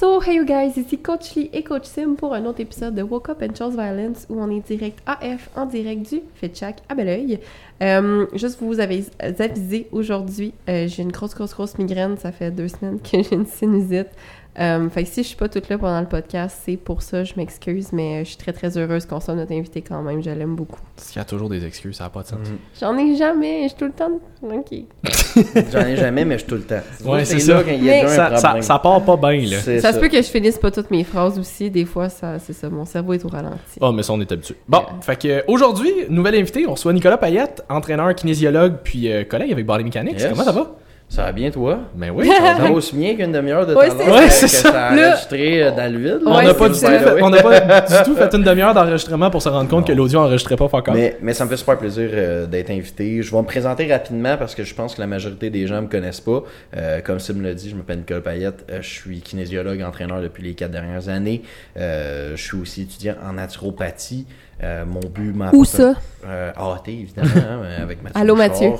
So, hey you guys, ici Coach Lee et Coach Sim pour un autre épisode de Woke Up and Chose Violence où on est direct AF en direct du FitChack à Belleuil. Euh, juste vous avez aviser aujourd'hui, euh, j'ai une grosse, grosse, grosse migraine. Ça fait deux semaines que j'ai une sinusite. Euh, fait que si je suis pas toute là pendant le podcast, c'est pour ça, je m'excuse, mais je suis très très heureuse qu'on soit notre invité quand même, je l'aime beaucoup. Parce qu'il y a toujours des excuses, ça n'a pas de sens. J'en ai jamais, je suis tout le temps. Ok. J'en ai jamais, mais je suis tout le temps. Ouais, c'est là ça. quand il y a Ça, ça, problème. ça part pas bien, là. Ça, se peut que je finisse pas toutes mes phrases aussi, des fois, ça, c'est ça, mon cerveau est au ralenti. Oh, mais ça, on est habitué. Bon, fait que euh, aujourd'hui, nouvelle invité, on reçoit Nicolas Payette, entraîneur, kinésiologue, puis euh, collègue avec Body Mechanics. Yes. Comment ça va? Ça va bien, toi? Ben oui. Ça va aussi bien qu'une demi-heure de Ouais, temps Ouais, c'est ça. ça enregistré euh, dans le vide. on Ouais, n'a c'est pas, du fait- on pas du tout fait une demi-heure d'enregistrement pour se rendre compte que l'audio enregistrait pas fuck off. Mais, mais ça me fait super plaisir euh, d'être invité. Je vais me présenter rapidement parce que je pense que la majorité des gens me connaissent pas. Euh, comme Sim l'a dit, je m'appelle Nicolas Payette. Euh, je suis kinésiologue, entraîneur depuis les quatre dernières années. Euh, je suis aussi étudiant en naturopathie. Euh, mon but, ma Où ça? Euh, AAT, évidemment, hein, avec Mathieu. Allô. Mathieu.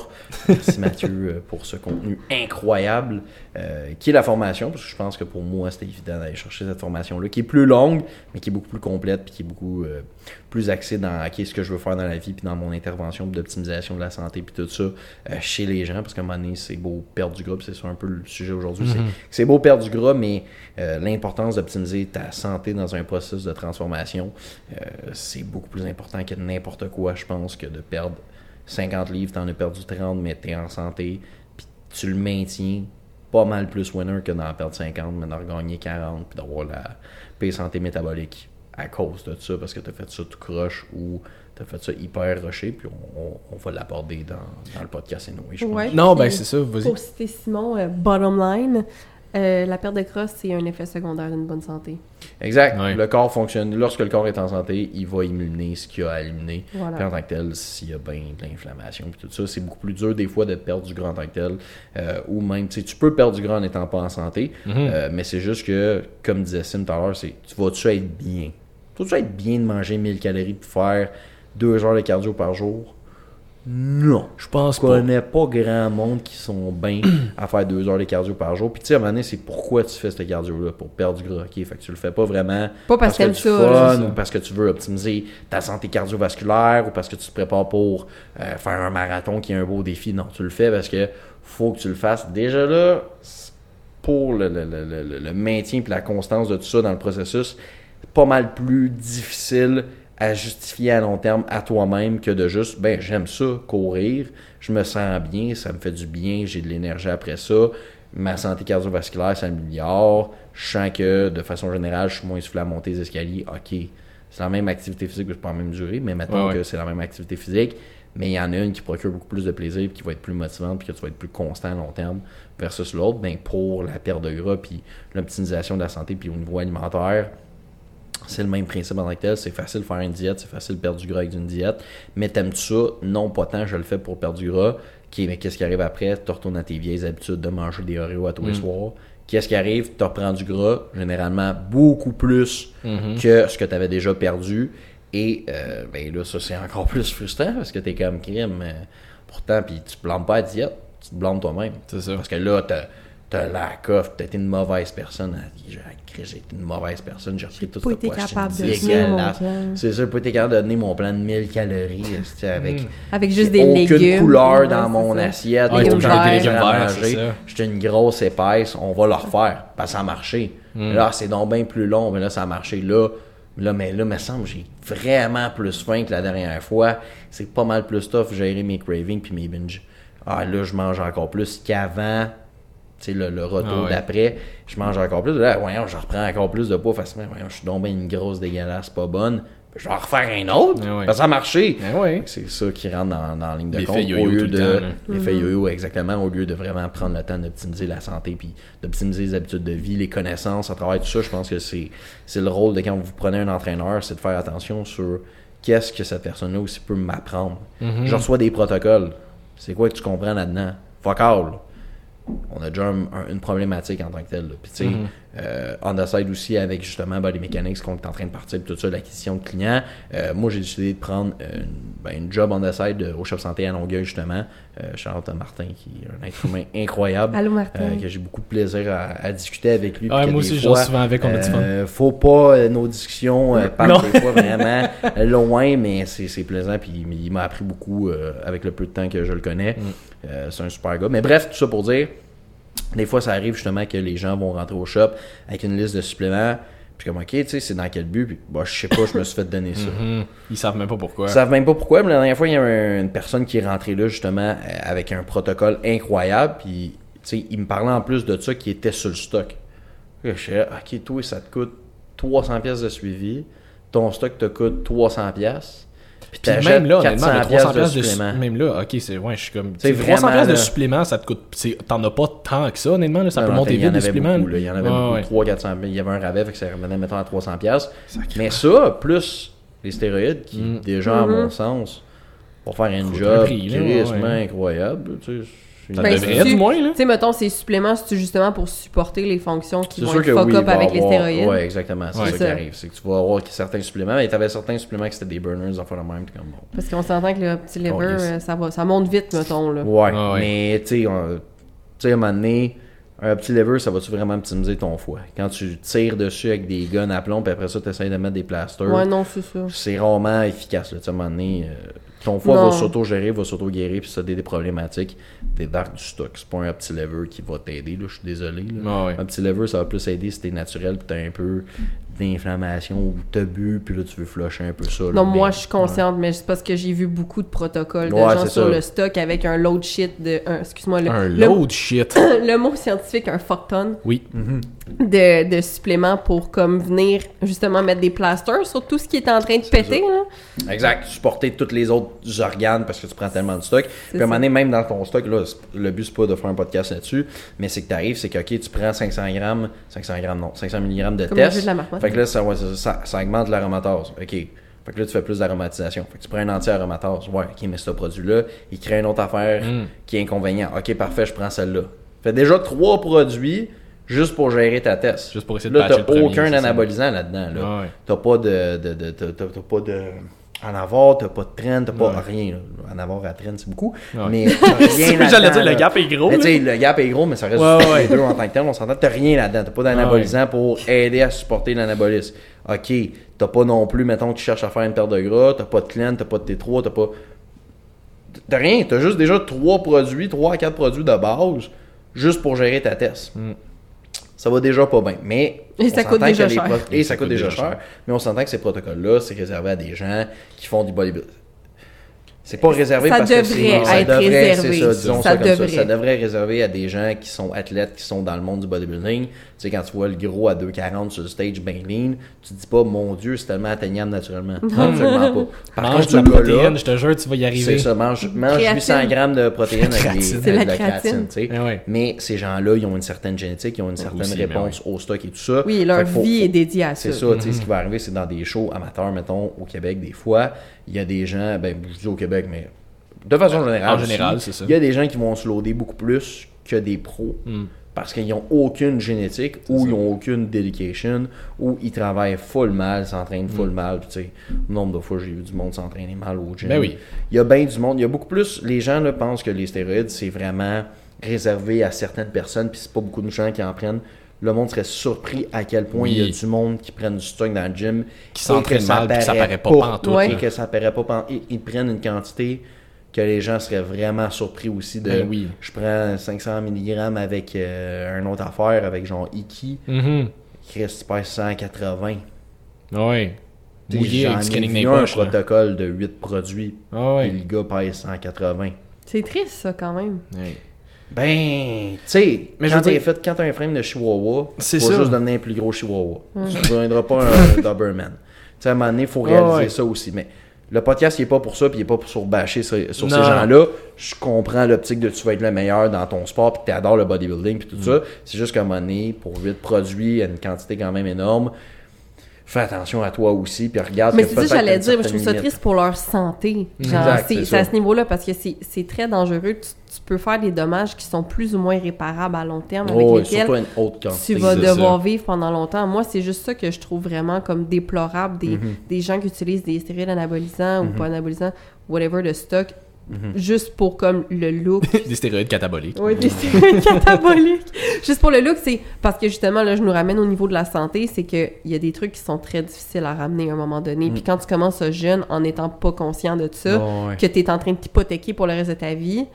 Merci Mathieu euh, pour ce contenu incroyable euh, qui est la formation, parce que je pense que pour moi, c'était évident d'aller chercher cette formation-là, qui est plus longue, mais qui est beaucoup plus complète, puis qui est beaucoup euh, plus axée dans ce que je veux faire dans la vie, puis dans mon intervention d'optimisation de la santé, puis tout ça, euh, chez les gens, parce qu'à un moment donné, c'est beau perdre du gras, c'est ça un peu le sujet aujourd'hui, c'est- c'est beau perdre du gras, mais l'importance d'optimiser ta santé dans un processus de transformation, c'est beaucoup plus important que n'importe quoi, je pense, que de perdre 50 livres, t'en as perdu 30, mais t'es en santé, puis tu le maintiens pas mal plus winner que d'en perdre 50, mais d'en regagner 40, puis d'avoir la paix santé métabolique à cause de ça, parce que t'as fait ça tout croche ou t'as fait ça hyper rushé, puis on, on- on va l'aborder dans, dans le podcast anyway, je pense. Non, ben c'est ça, vas-y. Pour citer Simon, euh, bottom line, euh, la perte de crosse, c'est un effet secondaire d'une bonne santé. Exact. Ouais. Le corps fonctionne. Lorsque le corps est en santé, il va éliminer ce qu'il y a à éliminer. Voilà. Puis en tant que tel, s'il y a bien de l'inflammation puis tout ça, c'est beaucoup plus dur des fois de perdre du gras en tant que tel. Euh, ou même, tu sais, tu peux perdre du gras en n'étant pas en santé. Euh, mais c'est juste que, comme disait Sim tout à l'heure, c'est tu vas-tu être bien? Tu vas-tu être bien de manger 1000 calories pour faire 2 heures de cardio par jour? Non. Je pense Je connais pas grand monde qui sont bien à faire deux heures de cardio par jour. Puis tu sais, à un moment donné, c'est pourquoi tu fais ce cardio-là, pour perdre du gras. Ok, fait que tu le fais pas vraiment Pas parce que tu fun, ça. ou parce que tu veux optimiser ta santé cardiovasculaire, ou parce que tu te prépares pour euh, faire un marathon qui est un beau défi. Non, tu le fais parce que faut que tu le fasses. Déjà là, pour le, le- le- le- le maintien et la constance de tout ça dans le processus, pas mal plus difficile à justifier à long terme à toi-même que de juste, ben j'aime ça, courir, je me sens bien, ça me fait du bien, j'ai de l'énergie après ça, ma santé cardiovasculaire s'améliore, je sens que de façon générale, je suis moins soufflé à monter les escaliers, ok, c'est la même activité physique, c'est pas la même durée, mais Ouais, ouais. que c'est la même activité physique, mais il y en a une qui procure beaucoup plus de plaisir, puis qui va être plus motivante, puis que tu vas être plus constant à long terme versus l'autre, ben pour la perte de gras, puis l'optimisation de la santé, puis au niveau alimentaire, c'est le même principe en tant que tel. C'est facile de faire une diète, c'est facile de perdre du gras avec une diète. Mais t'aimes-tu ça? Non, pas tant, je le fais pour perdre du gras. Mais qu'est-ce qui arrive après? Tu retournes à tes vieilles habitudes de manger des Oreos à tous les soirs. Qu'est-ce qui arrive? Tu reprends du gras, généralement beaucoup plus que ce que tu avais déjà perdu. Et euh, ben là, ça c'est encore plus frustrant parce que t'es comme crime. euh, pourtant, puis tu te blâmes pas à la diète, tu te blâmes toi-même. C'est ça. Parce que là, t'as t'as la coffre, t'as été une mauvaise personne. Dit, J'ai été une mauvaise personne, j'ai repris tout ce poids, capable de. C'est ça, j'ai pas été capable de donner mon plan de 1000 calories esti, avec Avec juste des aucune légumes. couleur dans c'est mon ça. assiette, Ouais, aucun légumes manger. J'étais une grosse épaisse, on va le refaire. Parce que ça a marché. Hmm. Là, c'est donc bien plus long, mais là, ça a marché. Là, là mais là, me semble, j'ai vraiment plus faim que la dernière fois. C'est pas mal plus tough gérer mes cravings puis mes binges. Ah, là, je mange encore plus qu'avant. Tu sais, le, le retour Ah ouais. d'après, je mange encore plus. Là, voyons, je reprends encore plus de poids facilement. Voyons, je suis donc bien une grosse dégueulasse, pas bonne. Je vais en refaire un autre. Ah ouais. Parce que ça a marché. Ouais. C'est ça qui rentre dans, dans la ligne de L'effet compte. yo-yo au lieu tout de l'effet yo-yo, exactement, au lieu de vraiment prendre le temps d'optimiser la santé puis d'optimiser les habitudes de vie, les connaissances, à travers tout ça, je pense que c'est c'est le rôle de quand vous prenez un entraîneur, c'est de faire attention sur qu'est-ce que cette personne-là aussi peut m'apprendre. Mm-hmm. Je reçois des protocoles. C'est quoi que tu comprends là-dedans? Fuck all. On a déjà un- un- une problématique en tant que telle. Puis tu sais, euh, on the side aussi avec justement Body Mechanics qu'on est en train de partir, tout ça, l'acquisition de clients. Euh, moi, j'ai décidé de prendre euh, une, ben, une job on the side euh, au Shop Santé à Longueuil, justement. Euh, Charlotte Martin, qui est un être humain incroyable. Allô, Martin. euh, que j'ai beaucoup de plaisir à, à discuter avec lui. Que moi des aussi, je joue fois, souvent avec, on a du fun. euh, faut pas euh, nos discussions euh, partent des fois vraiment loin, mais c'est c'est plaisant. Puis il, il m'a appris beaucoup euh, avec le peu de temps que je le connais. Mm. Euh, c'est un super gars. Mais bref, tout ça pour dire, des fois ça arrive justement que les gens vont rentrer au shop avec une liste de suppléments. Puis comme ok, tu sais, c'est dans quel but? Puis bah, je sais pas, je me suis fait donner ça. Mhm. Ils savent même pas pourquoi. Ils savent même pas pourquoi, mais la dernière fois, il y a un- une personne qui est rentrée là, justement, euh, avec un protocole incroyable, puis, tu sais, il me parlait en plus de ça qui était sur le stock. Je disais, ok, toi, ça te coûte 300 pièces de suivi, ton stock te coûte 300 pièces, puis même là, honnêtement, 400 le 300 pièces de supplément. même là, ok, c'est ouais, je suis comme, C'est tu sais, 300 vraiment, pièces de supplément, ça te coûte, c'est- t'en as pas tant que ça, honnêtement, là, ça Non, peut non, monter vite des avait suppléments. beaucoup, là. Il y en avait beaucoup, ouais. 300 400 Il y avait un rabais, fait que ça revenait, mettons, à 300 pièces. Mais ça, plus les stéroïdes, qui, Mm. déjà, à Mhm. mon sens, pour faire un Faut un job prix, là, ouais. incroyable, tu sais, Ça Ben, devrait, c'est-tu- du moins, là. Tu sais, mettons, ces suppléments, c'est justement pour supporter les fonctions qui vont être que fuck oui, up avec les stéroïdes. Ouais, exactement. C'est Ouais. ça qui arrive. C'est que tu vas avoir certains suppléments, et tu avais certains suppléments qui c'était des burners, enfin le même, comme bon. Parce qu'on s'entend que le petit liver, Oh, yes. euh, ça, va, ça monte vite, mettons. Là. Ouais, Ah ouais. mais tu sais, on- tu sais, à un moment donné, un petit lever, ça va-tu vraiment optimiser ton foie? Quand tu tires dessus avec des guns à plomb, puis après ça, tu essaies de mettre des plasters, Ouais, non, c'est ça. c'est rarement efficace. Là, Tu sais, à un moment donné, euh, ton foie Non. va s'auto-gérer, va s'auto-guérir, puis ça a des, des problématiques, des dark du stock. C'est pas un petit lever qui va t'aider, là, je suis désolé. là. Ah ouais. Un petit lever, ça va plus aider si t'es naturel, puis t'as un peu d'inflammation ou t'as bu, puis là, tu veux flusher un peu ça. là, Non, mais- moi, je suis consciente, mais c'est parce que j'ai vu beaucoup de protocoles de Ouais, gens sur ça. le stock avec un load shit de. un- Excuse-moi, le, Un le- load shit. le mot scientifique, un fuck ton Oui. de, de suppléments pour comme venir justement mettre des plasters sur tout ce qui est en train de péter. Là. Exact. Supporter tous les autres organes parce que tu prends tellement de stock. Puis à un moment donné, même dans ton stock, là, le but, c'est pas de faire un podcast là-dessus, mais c'est que t'arrives, c'est que, OK, tu prends 500 grammes, 500 grammes, non, 500 mg de Comme test. de la marmotte. Fait que là, ça, ouais, ça, ça- ça augmente l'aromatase. OK. Fait que là, tu fais plus d'aromatisation. Fait que tu prends un anti-aromatase. Ouais, OK, mais ce produit-là, il crée une autre affaire Mm. qui est inconvénient. OK, parfait, je prends celle-là. Fait déjà trois produits juste pour gérer ta test. Juste pour essayer de Là, t'as aucun anabolisant là-dedans. Là. Ah ouais. T'as pas de, de, de, de en avoir, t'as pas de traîne, t'as pas Ouais. rien. là. En avoir à traîne, c'est beaucoup. Ouais. Mais t'as rien. J'allais dire, le gap est gros. Mais là. tu sais, le gap est gros, mais ça reste Ouais, les deux en tant que tel. On s'entend, t'as rien là-dedans. T'as pas d'anabolisant pour aider à supporter l'anabolisme. Ok, t'as pas non plus, mettons, tu cherches à faire une perte de gras, t'as pas de clan, t'as pas de T3, t'as pas. T'as rien, t'as juste déjà trois produits, trois à quatre produits de base, juste pour gérer ta test. Mm. Ça va déjà pas bien. Mais. Et ça coûte déjà que cher. Et ça coûte déjà cher. cher. Mais on s'entend que ces protocoles-là, c'est réservé à des gens qui font du bodybuilding. C'est pas réservé Ça parce que devrait c'est ça être devrait, réservé. c'est ça, disons Ça ça, comme devrait. ça. Ça devrait être réservé à des gens qui sont athlètes, qui sont dans le monde du bodybuilding. Tu sais, quand tu vois le gros à 2,40 sur le stage bien lean, tu te dis pas, mon Dieu, c'est tellement atteignable naturellement. Absolument pas. Par Mange contre, de la protéine, je te jure, tu vas y c'est arriver. ça, mange, mange Créatine. 800 grammes de protéines avec des, créatine. C'est la avec de créatine. tu sais. Eh ouais. Mais ces gens-là, ils ont une certaine génétique, ils ont une certaine aussi, réponse au stock et tout ça. Oui, leur faut- vie faut- est dédiée à ça. c'est ça, tu sais, ce qui va arriver, c'est dans des shows amateurs, mettons, au Québec, des fois, il y a des gens, ben, je dis au Québec, mais de façon générale. En général, aussi, c'est ça. Il y a des gens qui vont se loader beaucoup plus que des pros. Mm. Parce qu'ils n'ont aucune génétique, ou ça. ils n'ont aucune dedication, ou ils travaillent full mal, s'entraînent full mal. Tu sais, nombre de fois j'ai vu du monde s'entraîner mal au gym. Ben oui. Il y a bien du monde. Il y a beaucoup plus. Les gens là, pensent que les stéroïdes, c'est vraiment réservé à certaines personnes, puis c'est pas beaucoup de gens qui en prennent. Le monde serait surpris à quel point Oui. il y a du monde qui prennent du stock dans le gym. Qui s'entraînent mal, que ça paraît pas pantoute, Ouais. Et que ça paraît pas ils prennent une quantité que les gens seraient vraiment surpris aussi de. Ben oui. Je prends 500 mg avec euh, un autre affaire, avec genre Iki. Mhm. Chris, tu pèses 180. Ouais. T'sais, Mouillé J'en avec ai scanning vu un poches, là. protocole de 8 produits. Ah ouais. Et le gars pèse 180. C'est triste, ça, quand même. Ouais. Ben, tu sais, Mais je quand veux t'as dire- fait, quand t'as un frame de Chihuahua, C'est tu vas ça. juste devenir un plus gros Chihuahua. Tu ne deviendras pas un Doberman. Tu sais, à un moment donné, il faut réaliser ouais. ça aussi. Mais le podcast, il est pas pour ça, puis il est pas pour sur bâcher sur, sur ces gens-là. Je comprends l'optique de tu vas être le meilleur dans ton sport, puis tu adores le bodybuilding, puis tout Mm. ça. C'est juste qu'à un moment donné, pour 8 produits, à une quantité quand même énorme, fais attention à toi aussi, puis regarde. Mais c'est ça j'allais dire, je trouve ça triste pour leur santé. C'est à ce niveau-là parce que c'est très dangereux. Tu, tu peux faire des dommages qui sont plus ou moins réparables à long terme avec Oh, et lesquels tu vas devoir ça. vivre pendant longtemps. Moi, c'est juste ça que je trouve vraiment comme déplorable des, Mhm. des gens qui utilisent des stéroïdes anabolisants ou pas anabolisants, whatever, de stock, Mhm. juste pour comme le look. Des stéroïdes cataboliques. Oui, des stéroïdes cataboliques. Juste pour le look, c'est parce que justement, là, je nous ramène au niveau de la santé, c'est qu'il y a des trucs qui sont très difficiles à ramener à un moment donné. Mm. Puis quand tu commences jeune en n'étant pas conscient de ça, ouais. que tu es en train de t'hypothéquer pour le reste de ta vie,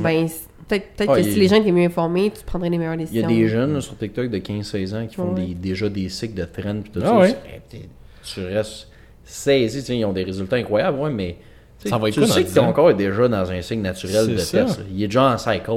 ben, c'est- peut-être peut-être Ah, que si les gens étaient mieux informés, tu prendrais les meilleures Il y décisions. a des jeunes là, sur TikTok de 15-16 ans qui font Ouais. des, déjà des cycles de trend puis tout Ah ça. ouais. Tu- t'es- Tu restes saisi, ils ont des résultats incroyables, ouais, mais Ça va être tu quoi sais 10 que ton corps est déjà dans un cycle naturel de ça. test. Il est déjà en cycle.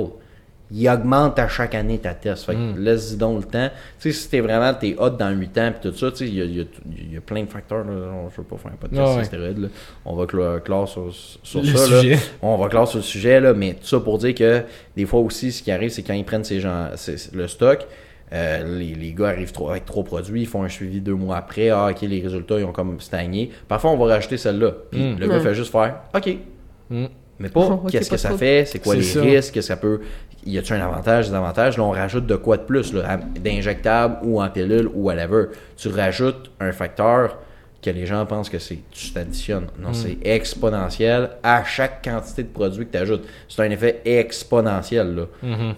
Il augmente à chaque année ta test. Fait que Mm. laisse-y donc le temps. Tu sais, si t'es vraiment t'es hot dans 8 ans puis tout ça, tu sais, il y a, il y a- il y a plein de facteurs. Là. On- Je veux pas faire un podcast Ah ouais. là. On va clore, sur, sur Le ça. là. On va clore sur le sujet, là, mais tout ça pour dire que des fois aussi, ce qui arrive, c'est quand ils prennent ces gens, le stock, euh, les, les gars arrivent trop, avec trop produits, ils font un suivi deux mois après, ah ok, les résultats, ils ont comme stagné. Parfois, on va rajouter celle-là. Puis Mm. le gars Ouais. fait juste faire, ok. Mm. Mais pas, qu'est-ce pas que ça trop. fait, c'est quoi les ça. risques, qu'est-ce que ça peut, y a-tu un avantage, des avantages, là on rajoute de quoi de plus, d'injectable ou en pilule ou whatever. Tu rajoutes un facteur que les gens pensent que c'est, tu t'additionnes. Non, c'est exponentiel à chaque quantité de produit que tu ajoutes. C'est un effet exponentiel, là.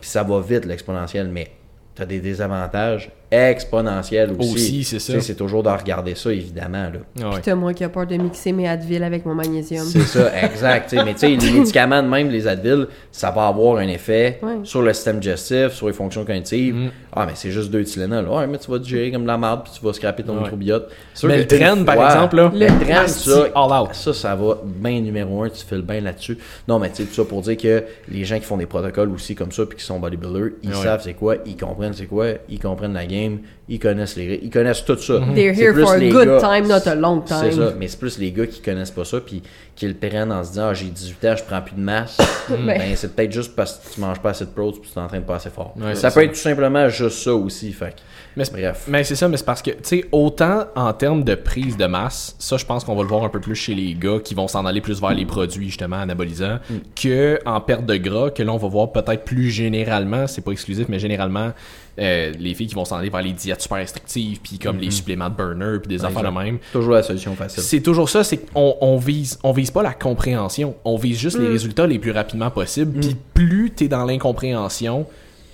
Puis ça va vite, l'exponentiel, mais tu as des désavantages exponentiels aussi. Aussi, c'est ça. C'est toujours de regarder ça, évidemment, là. Ouais. Puis t'as moi qui a peur de mixer mes Advil avec mon magnésium. C'est ça, exact. mais tu sais, les médicaments de même, les Advil, ça va avoir un effet Ouais. sur le système digestif, sur les fonctions cognitives. Mm. Ah, mais c'est juste deux Tylenol. Ouais, mais tu vas digérer comme de la merde, puis tu vas scraper ton Ouais. microbiote. Mais le train, par exemple, là, le train, ça, all out. ça, ça va bien numéro un, tu files bien là-dessus. Non, mais tu sais, tout ça pour dire que les gens qui font des protocoles aussi comme ça, puis qui sont bodybuilders, ils Ouais. savent c'est quoi, ils comprennent c'est quoi, ils comprennent la game, ils connaissent les ils connaissent tout ça. They're C'est here plus for a les good gars- time, not a long time. c'est ça, mais c'est plus les gars qui connaissent pas ça puis qui le prennent en se disant ah, j'ai 18 ans, je prends plus de masse. Ben. ben c'est peut-être juste parce que tu manges pas assez de protes puis tu t'entraînes pas assez fort. Ouais, ça peut ça. être tout simplement juste ça aussi, fait. Mais c'est- Bref. Mais c'est ça, mais c'est parce que, tu sais, autant en termes de prise de masse, ça, je pense qu'on va le voir un peu plus chez les gars qui vont s'en aller plus vers les produits, justement, anabolisants, Mm. que en perte de gras, que là, on va voir peut-être plus généralement, c'est pas exclusif, mais généralement, euh, les filles qui vont s'en aller vers les diètes super restrictives, puis comme les suppléments de burner, puis des affaires de même. Toujours la solution facile. C'est toujours ça, c'est qu'on on vise, on vise pas la compréhension, on vise juste les résultats les plus rapidement possible. Puis plus t'es dans l'incompréhension,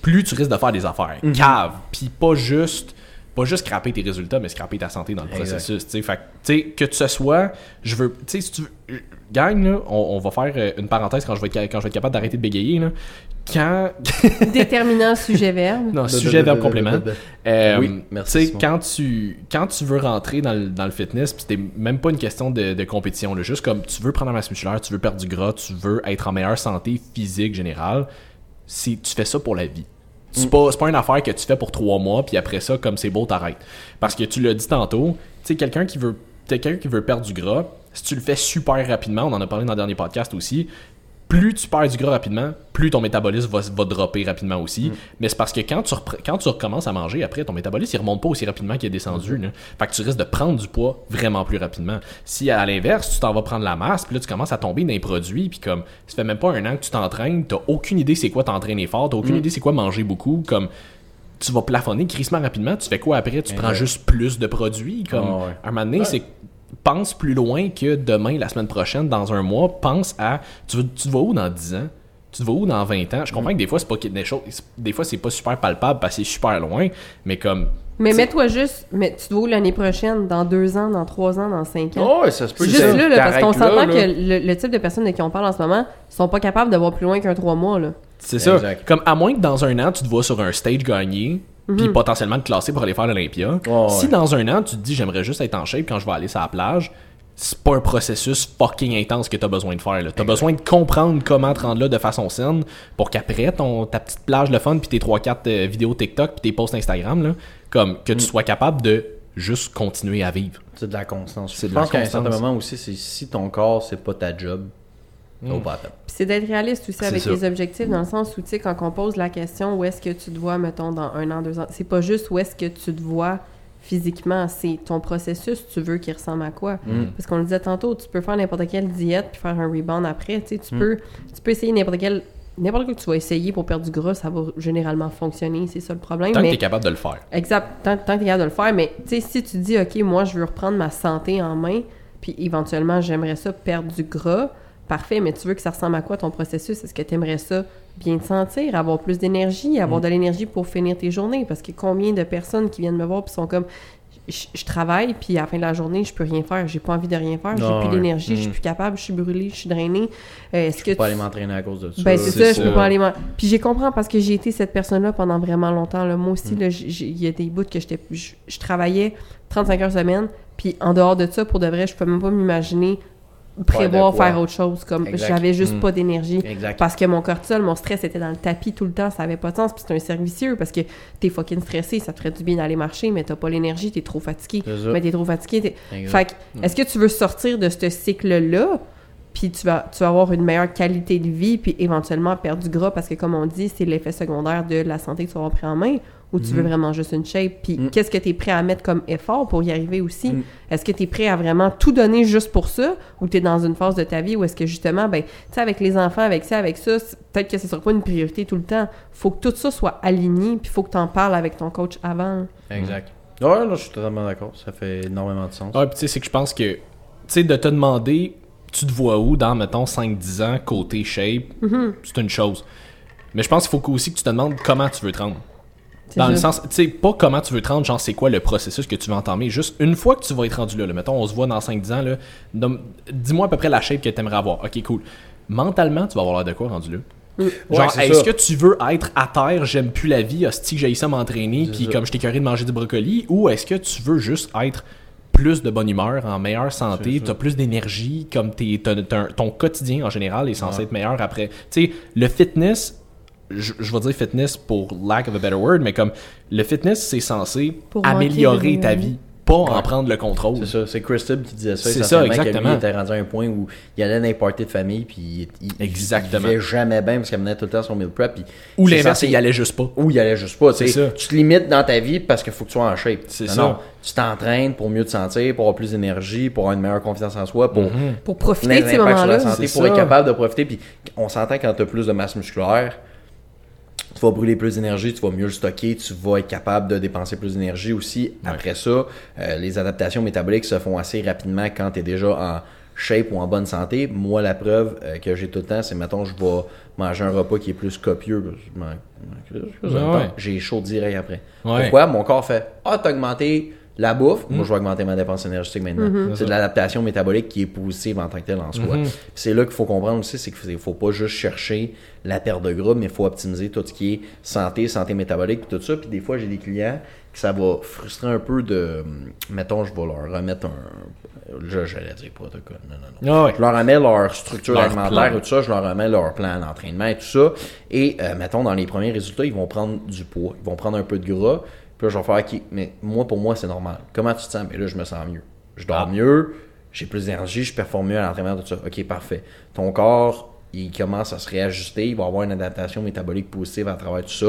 plus tu risques de faire des affaires. Cave, puis pas juste, pas juste scraper tes résultats, mais scraper ta santé dans le Exact. processus. tu sais. Fait que, tu sais, que tu ce soit, je veux, tu sais, si tu veux, euh, gang là, on, on va faire euh, une parenthèse quand je vais être, ca- quand je vais être capable d'arrêter de bégayer là. Quand, Déterminant sujet-verbe. non, sujet verbe complément. Euh, Oui, merci, Tu sais, Simon. quand tu, quand tu veux rentrer dans le, dans le fitness, puis c'était même pas une question de, de compétition, là, juste comme tu veux prendre la masse musculaire, tu veux perdre du gras, tu veux être en meilleure santé physique générale, tu fais ça pour la vie. C'est Mm. pas, c'est pas une affaire que tu fais pour trois mois, puis après ça, comme c'est beau, t'arrêtes. Parce que tu l'as dit tantôt, tu sais, quelqu'un qui veut, quelqu'un qui veut perdre du gras, si tu le fais super rapidement, on en a parlé dans le dernier podcast aussi, plus tu perds du gras rapidement, plus ton métabolisme va, va dropper rapidement aussi. Mais c'est parce que quand tu, repre- quand tu recommences à manger, après, ton métabolisme, il remonte pas aussi rapidement qu'il est descendu. là. Fait que tu risques de prendre du poids vraiment plus rapidement. Si à l'inverse, tu t'en vas prendre la masse, puis là, tu commences à tomber dans les produits, puis comme, ça fait même pas un an que tu t'entraînes, t'as aucune idée c'est quoi t'entraîner fort, t'as aucune idée c'est quoi manger beaucoup, comme tu vas plafonner crissement rapidement, tu fais quoi après? Tu prends juste plus de produits, comme, Ah à un moment donné, c'est pense plus loin que demain, la semaine prochaine, dans un mois. Pense à. Tu, te vas où dans 10 ans? Tu te vas où dans 20 ans? Je comprends que des fois, c'est pas des choses. Des fois, c'est pas super palpable parce que c'est super loin. Mais comme. Mais mets-toi juste, mais tu te vois où l'année prochaine, dans deux ans, dans trois ans, dans cinq ans? Oh, ça se peut juste ça- là, là, parce qu'on s'entend que le, le type de personnes de qui on parle en ce moment sont pas capables de voir plus loin qu'un trois mois. Là. C'est ça. Comme à moins que dans un an, tu te vois sur un stage gagner. Puis potentiellement te classer pour aller faire l'Olympia. Si ouais. dans un an, tu te dis j'aimerais juste être en shape quand je vais aller sur la plage, c'est pas un processus fucking intense que t'as besoin de faire. là. T'as besoin de comprendre comment te rendre là de façon saine pour qu'après ton ta petite plage de fun puis tes 3-4 vidéos TikTok puis tes posts Instagram là, comme que tu sois capable de juste continuer à vivre. C'est de la constance. C'est Je de la pense qu'à un certain moment aussi, c'est si ton corps, c'est pas ta job, peine. Puis c'est d'être réaliste aussi avec ça. les objectifs, dans le sens où, tu sais, quand on pose la question où est-ce que tu te vois, mettons, dans un an, deux ans, c'est pas juste où est-ce que tu te vois physiquement, c'est ton processus, tu veux qu'il ressemble à quoi. Mm. Parce qu'on le disait tantôt, tu peux faire n'importe quelle diète puis faire un rebound après. Tu, sais, tu, Mm. peux, tu peux essayer n'importe quel N'importe quoi que tu vas essayer pour perdre du gras, ça va généralement fonctionner, c'est ça le problème. Tant que mais... t'es capable de le faire. Exact, tant, tant que tu es capable de le faire. Mais tu sais, si tu dis, OK, moi, je veux reprendre ma santé en main, puis éventuellement, j'aimerais ça perdre du gras, parfait, mais tu veux que ça ressemble à quoi ton processus? Est-ce que tu aimerais ça bien te sentir, avoir plus d'énergie, avoir Mm. de l'énergie pour finir tes journées? Parce que combien de personnes qui viennent me voir puis sont comme, je, je travaille, puis à la fin de la journée, je peux rien faire, j'ai pas envie de rien faire, j'ai plus d'énergie, je suis Mm. plus capable, je suis brûlée, je suis drainée. Euh, Est-ce Je que peux pas aller m'entraîner à cause de ça. ben, c'est ça, je peux pas aller. m'en- Puis j'ai compris parce que j'ai été cette personne-là pendant vraiment longtemps. Là. Moi Mm. aussi, j'ai- il y a des bouts que j'étais. Je, je travaillais 35 heures semaine, puis en dehors de ça, pour de vrai, je peux même pas m'imaginer prévoir faire autre chose. Comme j'avais juste Mm. pas d'énergie. Parce que mon cortisol, mon stress était dans le tapis tout le temps, ça avait pas de sens. Puis c'est un cercle vicieux parce que t'es fucking stressé, ça te ferait du bien d'aller marcher, mais t'as pas l'énergie, t'es trop fatigué. Mais t'es trop fatigué. fait que, est-ce que tu veux sortir de ce cycle-là, puis tu vas, tu vas avoir une meilleure qualité de vie, puis éventuellement perdre du gras, parce que comme on dit, c'est l'effet secondaire de la santé que tu vas avoir pris en main, ou tu veux vraiment juste une shape, puis Mhm. qu'est-ce que tu es prêt à mettre comme effort pour y arriver aussi? Mhm. Est-ce que tu es prêt à vraiment tout donner juste pour ça, ou tu es dans une phase de ta vie où est-ce que justement, ben, tu sais, avec les enfants, avec ça, avec ça, peut-être que ce sera pas une priorité tout le temps. Faut que tout ça soit aligné, puis faut que tu en parles avec ton coach avant. Exact. Ouais, là, je suis totalement d'accord. Ça fait énormément de sens. Ouais, puis tu sais, c'est que je pense que, tu sais, de te demander, tu te vois où dans, mettons, 5-10 ans, côté shape, Mhm. c'est une chose. Mais je pense qu'il faut aussi que tu te demandes comment tu veux te rendre. Dans le sens, tu sais, pas comment tu veux te rendre, genre c'est quoi le processus que tu veux entamer. Juste une fois que tu vas être rendu là, là, mettons, on se voit dans 5-10 ans, là, dis-moi à peu près la shape que tu aimerais avoir. Ok, cool. Mentalement, tu vas avoir l'air de quoi rendu là? Ouais, Genre, est-ce que tu veux être à terre, j'aime plus la vie, hostie que j'aille ça m'entraîner, puis comme je t'ai curé de manger du brocoli, ou est-ce que tu veux juste être plus de bonne humeur, en meilleure santé, C'est ça. tu as plus d'énergie, comme t'es- t'as- t'as un- ton quotidien en général est censé Ouais. être meilleur après. Tu sais, le fitness, je, je vais dire fitness pour lack of a better word, mais comme le fitness, c'est censé Pour améliorer ta vie, pas en prendre le contrôle. C'est ça, c'est Chris Tibb qui disait ça. C'est ça, exactement. il était rendu à un point où il allait dans les parties de famille, puis il, il, Exactement. il jamais bien parce qu'il amenait tout le temps son meal prep. Puis Ou l'inverse, il allait juste pas. Ou il allait juste pas. tu sais. C'est ça. Tu te limites dans ta vie parce qu'il faut que tu sois en shape. C'est Non, ça. non. Tu t'entraînes pour mieux te sentir, pour avoir plus d'énergie, pour avoir une meilleure confiance en soi, pour Pour profiter de ces moments-là. pour ça. être capable de profiter. Puis on s'entend quand tu as plus de masse musculaire, tu vas brûler plus d'énergie, tu vas mieux le stocker, tu vas être capable de dépenser plus d'énergie aussi. Après ça, euh, les adaptations métaboliques se font assez rapidement quand tu es déjà en shape ou en bonne santé. Moi, la preuve euh, que j'ai tout le temps, c'est mettons, je vais manger un repas qui est plus copieux. J'ai chaud direct après. Ouais. Pourquoi? Mon corps fait Ah, t'as augmenté la bouffe, moi je vais augmenter ma dépense énergétique maintenant. C'est de l'adaptation métabolique qui est positive en tant que telle en soi. Mhm. C'est là qu'il faut comprendre aussi, c'est qu'il faut pas juste chercher la perte de gras, mais il faut optimiser tout ce qui est santé, santé métabolique, puis tout ça. Puis des fois, j'ai des clients que ça va frustrer un peu de, mettons, je vais leur remettre un, je- j'allais dire protocole, non, non, non. Ah. Je leur remets leur structure Leur alimentaire plan. et tout ça, je leur remets leur plan d'entraînement et tout ça. Et euh, mettons, dans les premiers résultats, ils vont prendre du poids, ils vont prendre un peu de gras. Puis là, je vais faire, OK, mais moi, pour moi, c'est normal. Comment tu te sens? Mais là, je me sens mieux. Je dors Ah. mieux, j'ai plus d'énergie, je performe mieux à l'entraînement, tout ça. OK, parfait. Ton corps, il commence à se réajuster, il va avoir une adaptation métabolique positive à travers tout ça.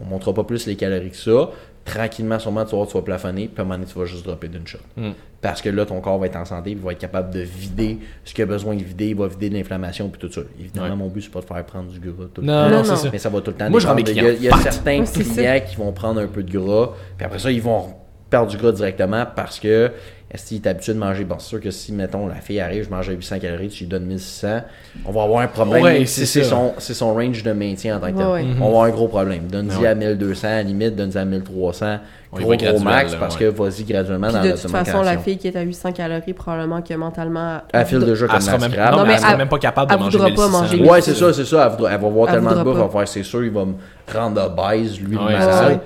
On ne montrera pas plus les calories que ça. Tranquillement, sûrement, tu vas voir, tu vas plafonner, puis à un moment donné, tu vas juste dropper d'une shot. Mm. Parce que là, ton corps va être en santé, puis il va être capable de vider ce qu'il a besoin de vider, il va vider de l'inflammation, puis tout ça. Évidemment, Ouais. mon but, c'est pas de faire prendre du gras tout le temps. non, Non, ça. Mais ça va tout le temps Moi, je rends mes dépendre. Il y a, il y a clients certains clients qui vont prendre un peu de gras, puis après ça, ils vont perdre du gras directement parce que est-ce qu'il est habitué de manger? Bon, c'est sûr que si, mettons, la fille arrive, je mange à 800 calories, tu lui donnes 1600, on va avoir un problème. Ouais, c'est son, c'est son range de maintien en tant que tel. Ouais. On va avoir un gros problème. Donne-y Ouais. à 1200, à la limite, donne-y à 1300. On y Gros, gros max là, parce ouais. que vas-y graduellement Puis dans de toute façon, la fille qui est à 800 calories, probablement que mentalement. Elle file déjà comme Elle sera même, non, mais elle sera elle- même pas capable de elle manger voudra pas 1600. manger Ouais, 1600. c'est ça, c'est ça. Elle, elle va voir Elle tellement de bouffe, elle pas. va faire, c'est sûr, il va me rendre obèse, lui, le malade.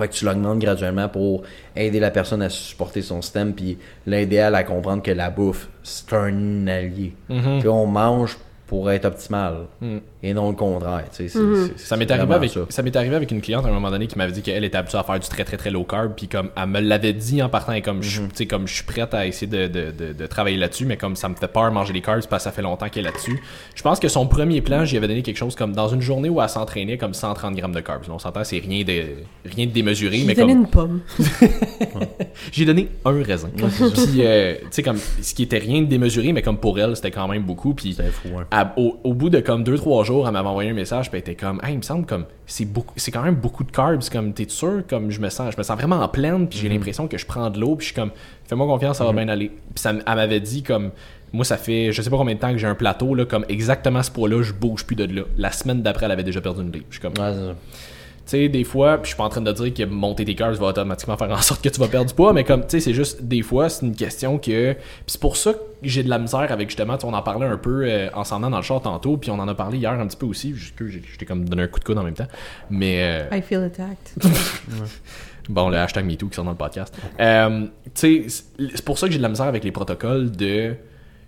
Fait que tu l'augmentes graduellement pour aider la personne à supporter son système, puis l'aider à la comprendre que la bouffe, c'est un allié. Puis on mange pour être optimal Mm. Et non le contraire. tu sais, c'est- Mhm. c'est- Ça m'est arrivé avec ça. ça, m'est arrivé avec une cliente à un moment donné qui m'avait dit qu'elle était habituée à faire du très très très low carb puis comme elle me l'avait dit en partant et comme je Mhm. tu sais, comme je suis prête à essayer de, de, de, de travailler là-dessus mais comme ça me fait peur manger les carbs parce que ça fait longtemps qu'elle est là-dessus. Je pense que son premier plan, j'y avais donné quelque chose comme dans une journée où elle s'entraînait comme 130 grammes de carbs. On s'entend c'est rien de rien de démesuré J'ai mais donné comme une pomme. j'ai donné un raisin. puis euh, tu sais comme ce qui était rien de démesuré mais comme pour elle, c'était quand même beaucoup puis C'était fou, hein. à- au, au bout de comme 2-3 jours, elle m'avait envoyé un message, puis elle était comme, hey, il me semble comme, c'est beaucoup, c'est quand même beaucoup de carbs, comme, t'es sûr, comme, je me sens, je me sens vraiment en pleine, puis j'ai l'impression que je prends de l'eau, puis je suis comme, fais-moi confiance, ça va bien aller. Puis ça, elle m'avait dit, comme, moi, ça fait, je sais pas combien de temps que j'ai un plateau, là, comme, exactement ce poids-là, je bouge plus de là. La semaine d'après, elle avait déjà perdu une livre. Je suis comme, Ouais, c'est ça. tu sais, des fois, puis je suis pas en train de dire que monter tes carbs va automatiquement faire en sorte que tu vas perdre du poids, mais comme, tu sais, c'est juste, des fois, c'est une question que. Puis c'est pour ça que j'ai de la misère avec justement, tu on en parlait un peu euh, en s'en allant dans le char tantôt, puis on en a parlé hier un petit peu aussi, j'étais comme donné un coup de coude en même temps. Mais. euh, I feel attacked. Bon, le hashtag MeToo qui sort dans le podcast. Euh, tu sais, c'est pour ça que j'ai de la misère avec les protocoles de.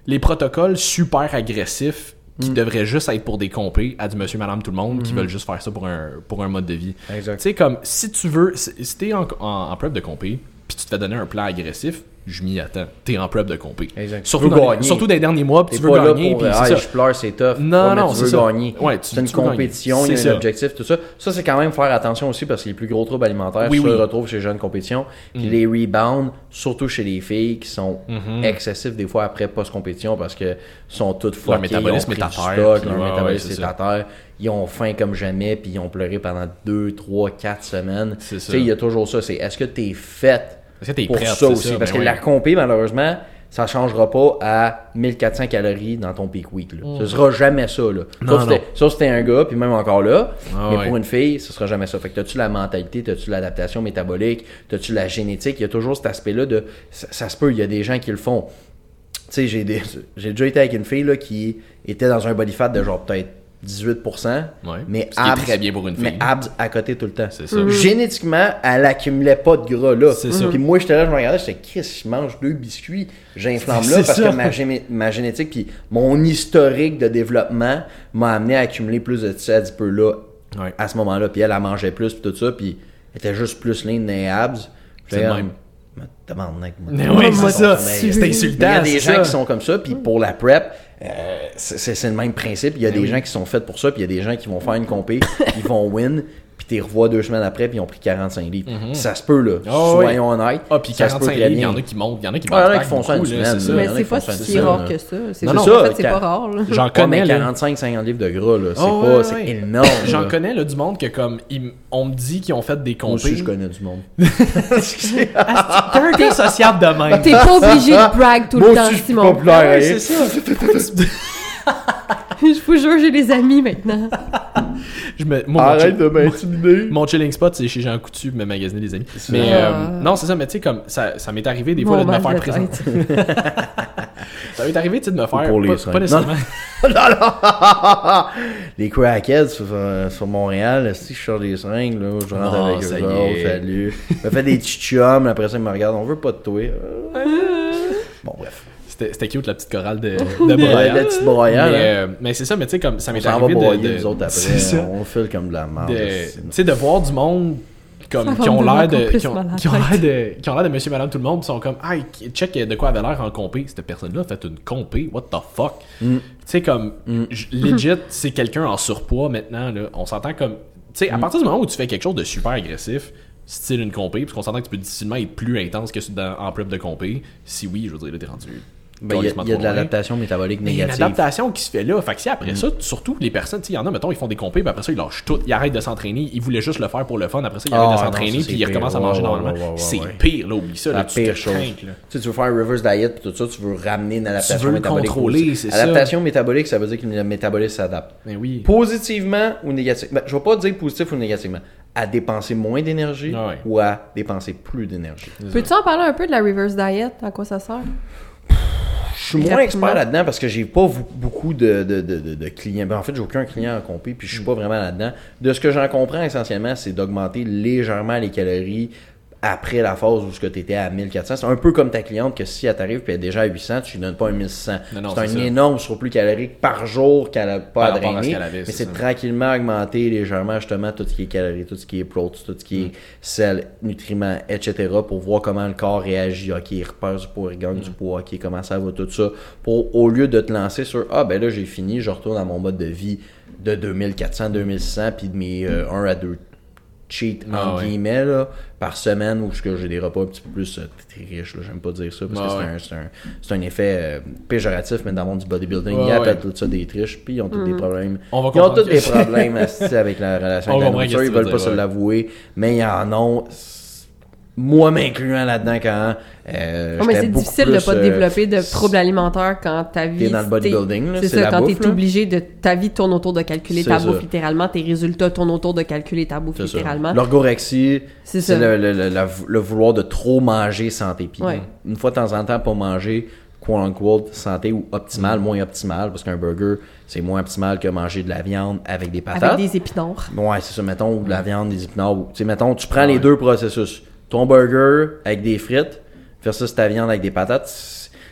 Les protocoles super agressifs qui Mm. devraient juste être pour des compés à du monsieur, madame, tout le monde, qui veulent juste faire ça pour un, pour un mode de vie. Tu sais, comme si tu veux, si t'es en, en, en prep de compé, puis tu te fais donner un plan agressif, je m'y attends. T'es en prep de compé. Surtout, dans gagner. surtout dans les derniers mois, tu veux pas là gagner, pour puis ah, ça. je pleure, c'est tough. Non, Ouais, mais non, tu c'est veux ça. gagner. Ouais, tu- c'est une gagner. compétition, il y a un ça. objectif, tout ça. Ça, c'est quand même faire attention aussi parce que les plus gros troubles alimentaires Oui, se oui. Mm. retrouvent chez les jeunes compétitions. Puis les rebounds, surtout chez les filles qui sont Mhm. excessifs des fois après post-compétition parce que sont toutes Leur fuckées, métabolisme ils ont est à terre, leur métabolisme est à terre. Ils ont faim comme jamais, puis ils ont pleuré pendant 2, 3, 4 semaines. C'est Tu ça. sais, il y a toujours ça. C'est est-ce que tu es faite Est-ce que t'es pour prête, ça aussi. ça, parce ben que oui. la compé, malheureusement, ça changera pas à 1400 calories dans ton peak week. Là. Ce sera jamais ça. Là. Mm. Non, Sauf, si t'es- non. sauf si t'es un gars, puis même encore là. Ah mais pour une fille, ce sera jamais ça. Fait que t'as-tu la mentalité, t'as-tu l'adaptation métabolique, t'as-tu la génétique? Il y a toujours cet aspect-là de. Ça, ça se peut, il y a des gens qui le font. Tu sais, j'ai des- j'ai déjà été avec une fille là, qui était dans un body fat de genre peut-être 18%, Ouais. mais abs, très bien pour une mais fille. abs à côté tout le temps. C'est ça. Génétiquement, elle accumulait pas de gras là. C'est ça. Puis moi, j'étais là, je me regardais, j'étais Chris, je mange deux biscuits, j'inflamme là parce ça. que ma, gé- ma génétique puis mon historique de développement m'a amené à accumuler plus de tissu adipeux là Ouais. à ce moment-là. Puis elle, elle mangeait plus puis tout ça, puis elle était juste plus lean dans les abs. C'est même. Mais. Mais oui, c'est ça. Mais C'est Il insultant. y a des gens ça. qui sont comme ça, puis pour la prep, euh, c'est le même principe. Il y a Ben des oui. gens qui sont faits pour ça, puis il y a des gens qui vont faire une compé, ils vont win, les revois deux semaines après, puis ils ont pris 45 livres. Ça se peut, là. Oh, Soyons honnêtes. Ah, puis ça se peut 45 très livres, il y en a qui montent, il y en a qui il y en a qui font ça une semaine. Mais c'est pas si rare que ça. C'est Non, juste non, en fait, c'est pas rare. J'en connais, mais là. 45-50 livres de gras, là. C'est Oh, pas, c'est énorme. J'en connais là, du monde que comme ils- on me dit qu'ils ont fait des Moi aussi, compés. je connais du monde. Ah, T'es un gars sociable de même? T'es pas obligé de brag tout le temps, Simon. c'est ça. Je vous jure, j'ai des amis maintenant. Je me- moi, Arrête de m'intimider. Mon chilling spot, c'est chez Jean Coutu, me magasiner des amis. Mais euh, non, c'est ça, mais tu sais, comme ça, ça m'est arrivé des fois là, de me faire présenter. Ça m'est arrivé tu sais, de me faire. pour les pas, pas nécessairement. non, non. Les crackheads sur, sur Montréal, si je sors des seringues, là, je rentre Non, avec ça eux autres, est. salut. Je me fais des petits chums, après ça, ils me regardent, on veut pas de toi. Euh, Bon, bref. C'était cute la petite chorale de, de La, Broyard. la petite broyade, Mais, hein. euh, mais c'est ça, mais tu sais, comme ça m'est s'en va arrivé de. broyer, de- nous autres, c'est après. ça. On file comme de la merde. tu sais, de voir du monde comme, qui ont l'air de. Qui ont, qui ont l'air de. Qui ont l'air de monsieur, madame, tout le monde, sont comme, ah, check de quoi avait l'air en compé. Cette personne-là a fait une compé, what the fuck? Mm. Tu sais, comme, j- legit, c'est quelqu'un en surpoids maintenant, là. On s'entend comme. Tu sais, Mm. à partir du moment où tu fais quelque chose de super agressif, style une compé, parce qu'on s'entend que tu peux difficilement être plus intense que dans- en prep de compé, si oui, je veux dire, là, t'es rendu. Ben, il y a, y de l'adaptation métabolique Mais il y a une négative. adaptation qui se fait là. Fait que si après ça, surtout les personnes, tu il y en a, mettons, ils font des compés, puis après ça, ils lâchent tout, ils arrêtent de s'entraîner, ils voulaient juste le faire pour le fun, après ça, ils Ah, arrêtent de s'entraîner, puis ils recommencent à manger ouais, normalement. ouais, ouais, ouais, c'est ouais. pire, là, oublie ça, la là, tu pire chose. là. Tu sais, tu veux faire un reverse diet puis tout ça, tu veux ramener une adaptation veux le métabolique. contrôler, c'est ça. Adaptation métabolique, ça veut dire que le métabolisme s'adapte. Mais oui. Positivement ou négativement. Ben, je vais pas dire positif ou négativement. À dépenser moins d'énergie Ah ouais. ou à dépenser plus d'énergie. Peux-tu en parler un peu de la reverse diet? À quoi ça sert? Je suis moins expert là-dedans parce que j'ai pas beaucoup de, de, de, de- de clients. Ben, en fait, j'ai aucun client en compé puis je suis pas vraiment là-dedans. De ce que j'en comprends essentiellement, c'est d'augmenter légèrement les calories après la phase où tu étais à 1400. C'est un peu comme ta cliente que si elle t'arrive et elle est déjà à 800, tu lui donnes pas un 1600. Non, non, C'est un ça. énorme surplus calorique par jour qu'elle a pas à rapport à ce drainer. avait, mais c'est tranquillement augmenter légèrement justement tout ce qui est calories, tout ce qui est protes, tout ce qui est sel, nutriments, etc. pour voir comment le corps réagit. Ok, il repère du poids, il gagne du poids, ok, comment ça va, tout ça. Pour, au lieu de te lancer sur Ah ben là j'ai fini, je retourne à mon mode de vie de 2400, 2600, puis de mes 1 à 2 cheat Ah entre ouais. guillemets là, par semaine où que j'ai des repas un petit peu plus euh, très riches là, j'aime pas dire ça parce Ah que c'est ouais. un- c'est un, c'est un effet euh, péjoratif mais dans le monde du bodybuilding Ouais, ils appellent ouais. tout ça des triches puis ils ont tous des problèmes On va ils ont tous des problèmes avec la relation On avec la nourriture ils veulent pas se l'avouer mais ils en ont moi m'incluant là-dedans quand euh, mais j'étais c'est difficile de plus, pas te euh, développer de troubles alimentaires quand ta vie. t'es dans le bodybuilding, là, C'est ça, quand t'es obligé de. Ta vie tourne autour de calculer ta ça. bouffe littéralement, tes résultats tournent autour de calculer ta bouffe littéralement. L'orgorexie, C'est le, le- le- la- le vouloir de trop manger santé. Puis Ouais. une fois de temps en temps, pas manger quote unquote santé ou optimal, moins optimal, parce qu'un burger, c'est moins optimal que manger de la viande avec des patates. Avec des épinards. Ouais, c'est ça, mettons, ou de la viande, des épinards. Tu sais, mettons, tu prends Ouais. les deux processus. Ton burger avec des frites versus ta viande avec des patates,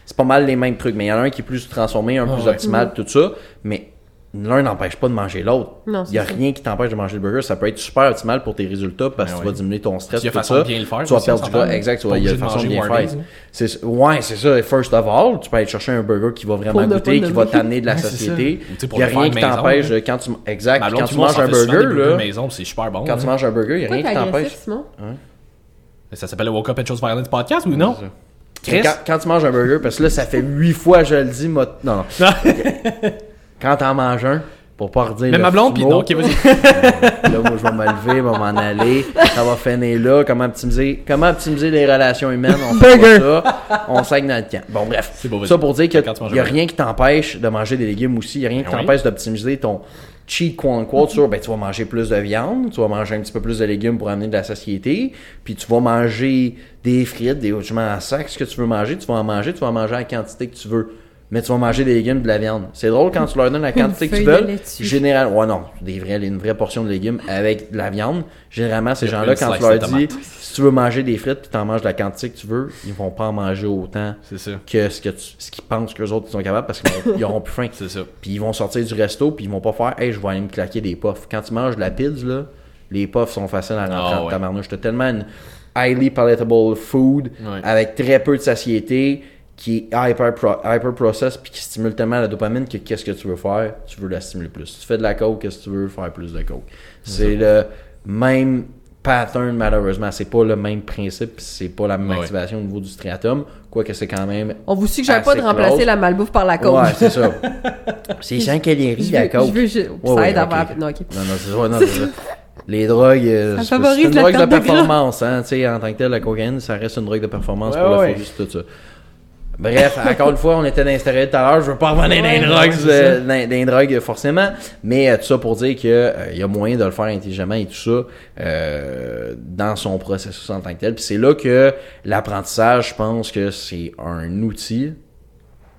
c'est pas mal les mêmes trucs. Mais il y en a un qui est plus transformé, un Ah plus ouais. optimal, tout ça. Mais l'un n'empêche pas de manger l'autre. Il y a ça. rien qui t'empêche de manger le burger. Ça peut être super optimal pour tes résultats parce que Ben tu ouais. vas diminuer ton stress. Puis il y a tout façon ça. de bien le faire Tu vas perdre du. Exact, tu vas- il y a façon de bien faire. C'est- Ouais, c'est ça. First of all, tu peux aller chercher un burger qui va vraiment Pour goûter, qui va t'amener de la Ouais, société. tu Il y a rien qui t'empêche quand tu exact, quand tu manges un burger là, maison, puis c'est super bon. quand tu manges un burger, il y a rien qui t'empêche. Ça s'appelle le Woke Up and Chose Violence podcast ou non? Chris? Quand, quand tu manges un burger, parce que là, ça fait huit fois que je le dis, moi, non, non. Quand t'en manges un, pour pas redire Mais le ma blonde, puis mot, non, ok, vas-y. là, moi, je vais me lever, je vais m'en aller, ça va finir là, comment optimiser, comment optimiser les relations humaines, on fait pas ça, on sac dans le camp. Bon, bref. C'est beau, ça pour dire Quand tu manges qu'il y a rien qui t'empêche de manger des légumes aussi, il y a rien qui Ben oui. t'empêche d'optimiser ton cheat quote unquote sur, ben, tu vas manger plus de viande, tu vas manger un petit peu plus de légumes pour amener de la satiété, puis tu vas manger des frites, des tu en sac, ce que tu veux manger, tu vas en manger, tu vas en manger à la quantité que tu veux. Mais tu vas manger des légumes, de la viande. C'est drôle quand tu leur donnes la quantité que tu feuille de veux. laitue. Général, ouais, non, des vrais, une vraie portion de légumes avec de la viande. Généralement, ces gens-là, quand tu leur dis, si tu veux manger des frites puis t'en manges la quantité que tu veux, ils vont pas en manger autant C'est ça. que ce que tu- ce qu'ils pensent qu'eux autres ils sont capables parce qu'ils auront plus faim. C'est ça. Puis ils vont sortir du resto puis ils vont pas faire, hey, je vais aller me claquer des puffs. Quand tu manges de la pizza, là, les puffs sont faciles à rentrer Ah en ouais. tabarnouche. T'as tellement une highly palatable food Ouais. avec très peu de satiété qui est hyper, pro- hyper process puis qui stimule tellement la dopamine que qu'est-ce que tu veux faire? Tu veux la stimuler plus. Si tu fais de la coke, qu'est-ce que tu veux? Faire plus de coke C'est le même pattern malheureusement. C'est pas le même principe, c'est pas la même Ouais. activation au niveau du striatum, quoique c'est quand même On vous suggère pas de remplacer close. la malbouffe par la coke. Ouais, c'est ça. C'est 100 calories la coke. je veux, je- Ouais, ça aide à. Non, ok. Non, non, c'est ça. non, c'est ça. Les drogues, euh, Ça c'est une la drogue de performance, hein, tu sais, en tant que tel, la cocaïne, ça reste une drogue de performance Ouais, pour ouais. le focus, tout ça. Bref, encore une fois, on était dans les tout à l'heure, je veux pas revenir dans les Ouais, drogues, euh, dans, dans les drogues, forcément, mais euh, tout ça pour dire que euh, il y a moyen de le faire intelligemment et tout ça euh, dans son processus en tant que tel. Puis c'est là que l'apprentissage, je pense que c'est un outil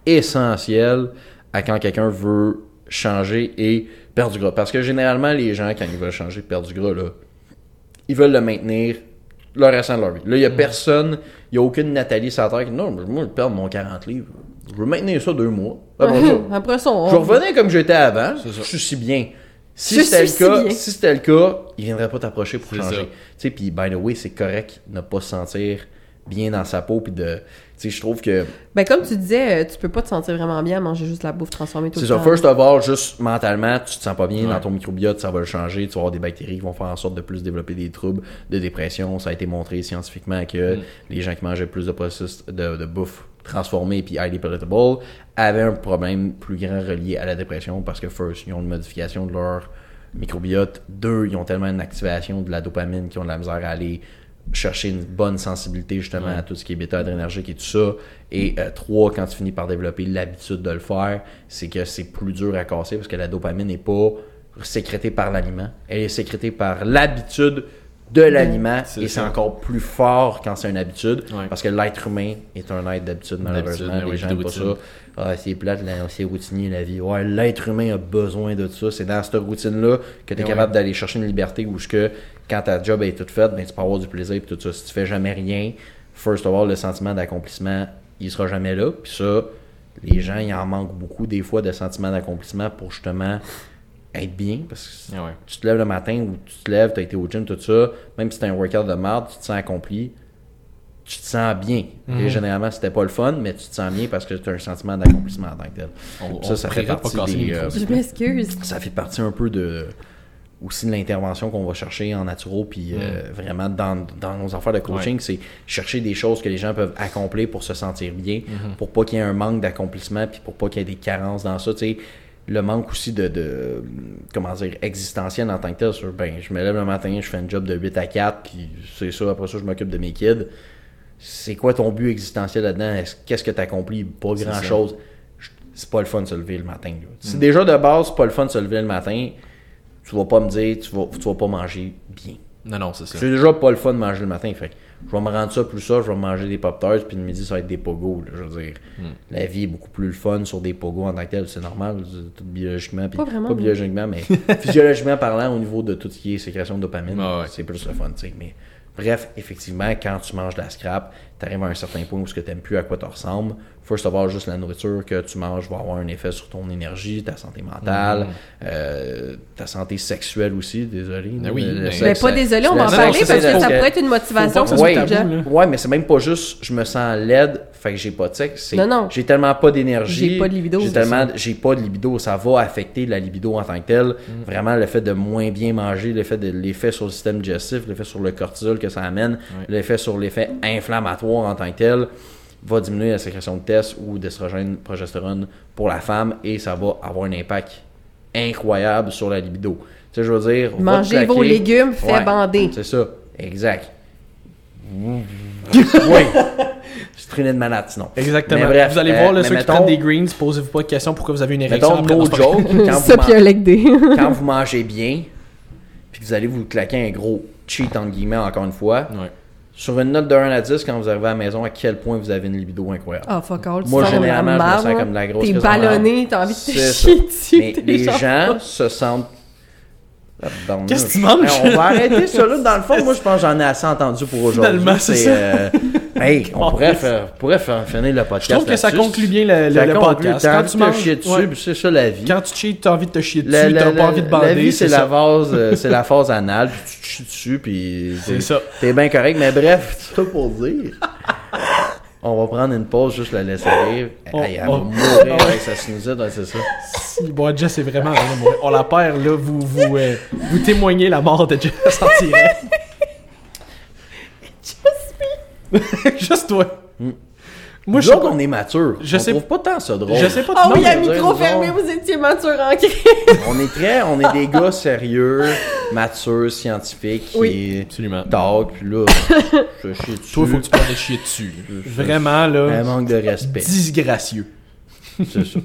essentiel à quand quelqu'un veut changer et perdre du gras. Parce que généralement, les gens, quand ils veulent changer, perdre du gras, là, ils veulent le maintenir le restant de leur vie. Là, il n'y a personne, il n'y a aucune Nathalie sur la terre qui dit non, moi, je veux perdre mon 40 livres. Je veux maintenir ça deux mois. Après ça, Après ça, on... je revenais comme j'étais avant. Je suis si bien. Si c'était le cas, bien. si c'était le cas, il viendrait pas t'approcher pour changer. Tu sais, puis by the way, c'est correct de ne pas se sentir bien dans sa peau puis de sais, je trouve que Ben, comme tu disais, euh, tu peux pas te sentir vraiment bien à manger juste la bouffe transformée tout c'est le ça. temps. First of all, juste mentalement, tu te sens pas bien Ouais. dans ton microbiote, ça va le changer. Tu vas avoir des bactéries qui vont faire en sorte de plus développer des troubles de dépression. Ça a été montré scientifiquement que Mm. les gens qui mangeaient plus de processus de, de bouffe transformée puis highly palatable avaient un problème plus grand relié à la dépression parce que first, ils ont une modification de leur microbiote. Deux, ils ont tellement une activation de la dopamine qu'ils ont de la misère à aller chercher une bonne sensibilité justement à tout ce qui est bêta-adrénergique et tout ça. Et euh, trois, quand tu finis par développer l'habitude de le faire, c'est que c'est plus dur à casser parce que la dopamine n'est pas sécrétée par l'aliment. Elle est sécrétée par l'habitude de l'aliment et c'est encore plus fort quand c'est une habitude Ouais. parce que l'être humain est un être d'habitude malheureusement. Les gens n'aiment pas ça. routine. Ah, c'est plate, là, c'est routinier la vie. Ouais, l'être humain a besoin de ça. C'est dans cette routine-là que tu es Ouais. capable d'aller chercher une liberté où ce que quand ta job est toute faite, ben, tu peux avoir du plaisir et tout ça. Si tu fais jamais rien, first of all, le sentiment d'accomplissement, il sera jamais là. Puis ça, les gens, ils en manquent beaucoup des fois de sentiment d'accomplissement pour justement être bien. Parce que ouais. tu te lèves le matin ou tu te lèves, tu as été au gym, tout ça, même si c'est un workout de merde, tu te sens accompli, tu te sens bien. Mhm. Et généralement, c'était pas le fun, mais tu te sens bien parce que tu as un sentiment d'accomplissement en tant que tel. On, Ça, on ça fait partie des, euh, Je m'excuse. ça fait partie un peu de aussi de l'intervention qu'on va chercher en naturo puis euh, vraiment dans, dans nos affaires de coaching c'est chercher des choses que les gens peuvent accomplir pour se sentir bien pour pas qu'il y ait un manque d'accomplissement puis pour pas qu'il y ait des carences dans ça tu sais. Le manque aussi de, de comment dire existentiel en tant que tel sur ben je me lève le matin je fais un job de 8 à 4 puis c'est ça après ça je m'occupe de mes kids. C'est quoi ton but existentiel là-dedans? Est-ce- qu'est-ce que tu accomplis pas C'est grand chose c'est pas le fun de se lever le matin. là. Si déjà de base, c'est pas le fun de se lever le matin, tu vas pas me dire, tu vas, tu vas pas manger bien. Non, non, c'est ça. C'est déjà pas le fun de manger le matin. Fait je vais me rendre ça plus ça, je vais manger des pop-tarts, puis le midi, ça va être des pogos. là, je veux dire, la vie est beaucoup plus le fun sur des pogos en tant que tel, c'est normal, tout biologiquement. puis Pas vraiment, Pas biologiquement, mais physiologiquement parlant, au niveau de tout ce qui est sécrétion de dopamine, Ah ouais. c'est plus le fun, tu sais. Mais bref, effectivement, quand tu manges de la scrap, tu arrives à un certain point où tu n'aimes plus à quoi tu ressembles. First of all, juste la nourriture que tu manges va avoir un effet sur ton énergie, ta santé mentale, euh, ta santé sexuelle aussi, désolé. Ah oui, Le- le mais- Mais sexe, pas désolé, on va en parler c'est parce que ça que- pourrait être une motivation pour que là. Ouais, mais c'est même pas juste je me sens laide, fait que j'ai pas de sexe. c'est Non, non. J'ai tellement pas d'énergie. J'ai pas de libido, J'ai tellement, j'ai pas de libido. Ça va affecter la libido en tant que telle. Vraiment, le fait de moins bien manger, l'effet de l'effet sur le système digestif, l'effet sur le cortisol que ça amène, l'effet sur l'effet inflammatoire en tant que tel va diminuer la sécrétion de test ou d'estrogène, progestérone pour la femme et ça va avoir un impact incroyable sur la libido. Tu sais, je veux dire, Mangez vos légumes, fait Ouais. bander. C'est ça, exact. oui. Je traînais de malade sinon. Exactement. Mais bref, vous allez euh, voir, là, mais ceux qui mettons- prennent des greens, posez-vous pas de questions pourquoi vous avez une érection. Mettons, après, joke, quand Ça, vous, puis un man- leg day. quand vous mangez bien, puis que vous allez vous claquer un gros cheat, entre guillemets, encore une fois, Ouais. Sur une note de 1 à 10, quand vous arrivez à la maison, à quel point vous avez une libido incroyable. Ah, fuck all. Moi, généralement, je me sens comme de la grosse T'es ballonné, t'as envie de te chier dessus. Mais les gens se sentent. Qu'est-ce que tu manges? On va arrêter ça là. Dans le fond, moi, je pense que j'en ai assez entendu pour aujourd'hui. Finalement, c'est ça. euh, hey, on pourrait faire, pourrait faire finir le podcast. Je trouve que ça conclut bien le, le- Ça le conclut, podcast. Quand envie tu de te manges, chier dessus, ouais. c'est ça la vie. quand tu cheats, t'as envie de te chier dessus, La- la- t'as pas la- envie de La bander, vie, c'est la phase, euh, c'est la phase anale, puis tu te chies dessus, puis C'est t'es- ça. T'es bien correct, mais bref, ça pour dire. On va prendre une pause, juste la laisser rire. On- elle on- va mourir avec sa sinusite, ouais, c'est ça. Si, bon, Jess est vraiment. On la perd, là, vous, vous, euh, vous témoignez la mort de Jess en direct. Juste toi. Moi, Nous je on est mature. Je on sais- trouve pas tant ça drôle. Je sais pas. Ah oui, à veux micro fermé, vous étiez mature en crise. On est très, on est des gars sérieux, matures, scientifiques, Oui. Absolument. talk, puis là, je chie dessus. Toi, il faut que tu parles de chier dessus. Vraiment, là. Un manque de respect. Disgracieux. C'est ça.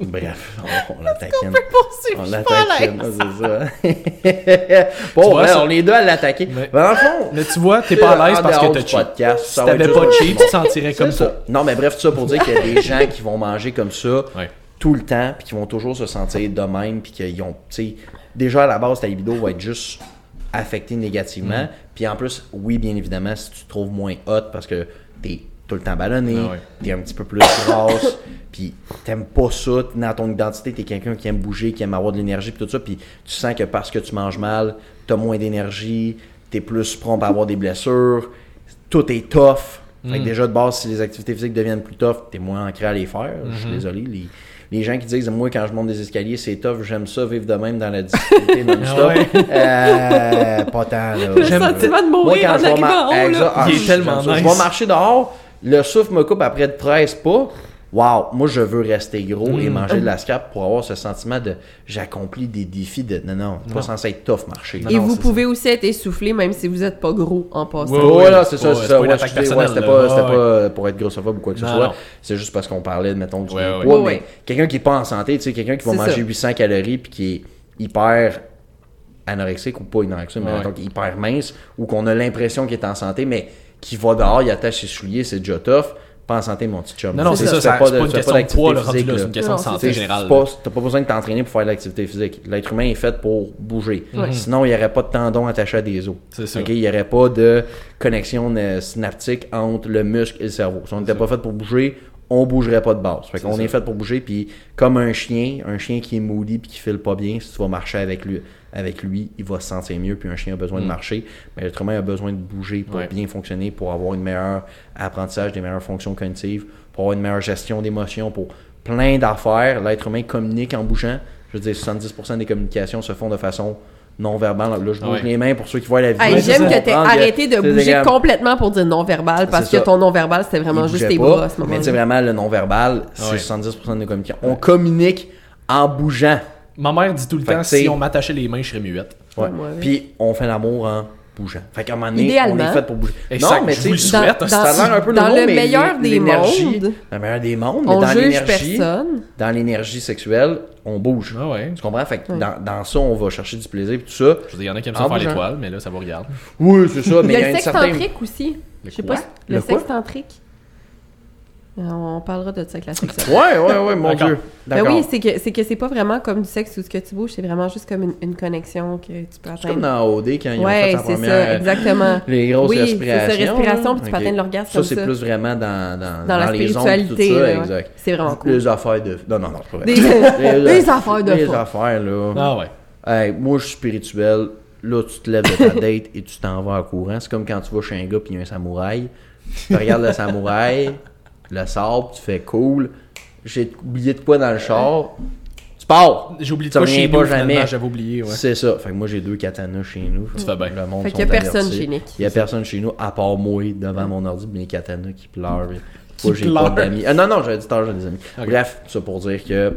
Bref, on, l'attaquine. Poursuivre, On l'attaquine, l'aise. c'est ça. bon, Tu vois, ouais, ça- on est deux à l'attaquer. Mais dans le fond, Mais tu vois, t'es pas à l'aise parce que t'as cheat. podcast, Si ça va t'avais pas juste- cheat, tu te sentirais comme ça. ça. Non, mais bref, tout ça pour dire qu'il y a des gens qui vont manger comme ça Ouais. tout le temps, puis qui vont toujours se sentir de même, puis qu'ils ont, tu sais, déjà à la base, ta libido va être juste affectée négativement. Mm. Puis en plus, oui, bien évidemment, si tu te trouves moins hot parce que t'es tout le temps ballonné, Ah ouais. t'es un petit peu plus grasse, puis t'aimes pas ça, dans ton identité, t'es quelqu'un qui aime bouger, qui aime avoir de l'énergie, puis tout ça, puis tu sens que parce que tu manges mal, t'as moins d'énergie, t'es plus prompt à avoir des blessures, tout est tough. Fait que Mm. déjà de base, si les activités physiques deviennent plus tough, t'es moins ancré à les faire. Je Mm-hmm. suis désolé. Les, les gens qui disent moi quand je monte des escaliers c'est tough, j'aime ça vivre de même dans la difficulté non-stop. Ah ouais. Euh, pas tant là. Le sentiment de mourir en je vais arrivant mar- en haut, là. Exact. Ah, Il est j'aime tellement ça. Je nice. vais marcher dehors, le souffle me coupe après 13 pas. Waouh, moi je veux rester gros et Mm. manger de la scrap pour avoir ce sentiment de j'accomplis des défis de non non, c'est pas Non. censé être tough marcher. Et non, vous pouvé aussi être essoufflé même si vous n'êtes pas gros en passant. Ouais, Ouais, c'est c'est ça, c'est c'est ça. Ouais, c'était pas, c'était Ouais, pas pour être grossophobe ou quoi que ce Non, soit. non. C'est juste parce qu'on parlait, mettons, du poids, Ouais, mais quelqu'un qui est pas en santé, tu sais, quelqu'un qui va C'est manger ça. 800 calories puis qui est hyper anorexique ou pas anorexique, mais est hyper mince ou qu'on a l'impression qu'il est en santé, mais qui va dehors, il attache ses souliers, c'est déjà tough. pas en santé, mon petit chum. Non, non, c'est ça, c'est de- pas une question de d'activité poids, c'est une question de santé générale. T'as pas besoin de t'entraîner pour faire de l'activité physique. L'être humain est fait pour bouger. Ouais. Sinon, il n'y aurait pas de tendons attachés à des os. C'est ça. Ok, Il n'y aurait pas de connexion euh, synaptique entre le muscle et le cerveau. Si on n'était pas fait pour bouger, on bougerait pas de base. Fait qu'on est fait pour bouger, puis comme un chien, un chien qui est moody puis qui file pas bien, si tu vas marcher avec lui, avec lui, il va se sentir mieux, puis un chien a besoin de marcher. Mais l'être humain a besoin de bouger pour Mm. Ouais. bien fonctionner, pour avoir une meilleure apprentissage, des meilleures fonctions cognitives, pour avoir une meilleure gestion d'émotions, pour plein d'affaires. L'être humain communique en bougeant. Je veux dire, 70% des communications se font de façon non verbale. Là, je bouge Ouais. les mains pour ceux qui voient la vidéo. Hey, c'est J'aime que t'aies Comprendre arrêté de c'est bouger complètement pour dire non-verbal parce C'est que ton non-verbal, c'était vraiment juste tes pas, bras à ce Mais tu sais, moment-là. vraiment, le non-verbal, c'est Ouais. 70% de nos communications. On communique en bougeant. Ma mère dit tout le Fait temps si on m'attachait les mains, je serais muette. Ouais. Ouais, ouais. Puis on fait l'amour en bougeant. Fait qu'à un moment donné, on Idéalement. est fait pour bouger. Exact, non, mais tu sais. Dans- ça a l'air un peu dans le mais meilleur des mondes, Le meilleur des mondes, mais on dans juge l'énergie, personne. dans l'énergie sexuelle, on bouge. Ah ouais. Tu comprends? Fait que Ouais. dans, dans ça, on va chercher du plaisir et tout ça. Je veux dire, il y en a qui aiment ça faire l'étoile, mais là, ça vous regarde. Oui, c'est ça, mais Il y a le une certaine... sextantrique aussi. Le Je sais quoi? pas. Le, Le quoi? sextantrique. Euh, On parlera de ça avec la sexualité. Ouais, ouais, ouais, mon. Dieu. Ben D'accord. oui, c'est que c'est que c'est pas vraiment comme du sexe ou ce que tu bouges, c'est vraiment juste comme une, une connexion que tu peux C'est comme atteindre. dans OD quand ils ont Ouais, fait sa c'est première... ça, exactement. Les grosses Oui, c'est ça, respirations. respiration, puis tu Ok. peux atteindre l'orgasme Ça, comme c'est ça. plus vraiment dans, dans, Dans la les ondes, spiritualité, tout ça, là, ouais. exact. C'est vraiment cool. Les affaires de... Non, non, non, c'est pas vrai. Des, des affaires de Les fou. affaires, là. Ah ouais. Hey, moi, je suis spirituel. Là, tu te lèves de ta date et tu t'en vas en courant. C'est comme quand tu vas chez un gars puis il y a un samouraï. Tu regardes le samouraï, le sable, tu fais cool. J'ai oublié de quoi dans le char? Tu pars. J'ai oublié de quoi chez pas nous, jamais. j'avais oublié, ouais. C'est ça. Fait que moi, j'ai deux katanas chez nous. Tu fais bien. Le monde Fait sont qu'il y a personne avertis. chez Nick. Il y a personne chez nous, à part moi, devant mon ordi, mes katanas qui pleurent. Qui Moi, j'ai pas d'amis. Ah, non, non, j'avais dit tard, j'ai des amis. Bref, ça pour dire que euh,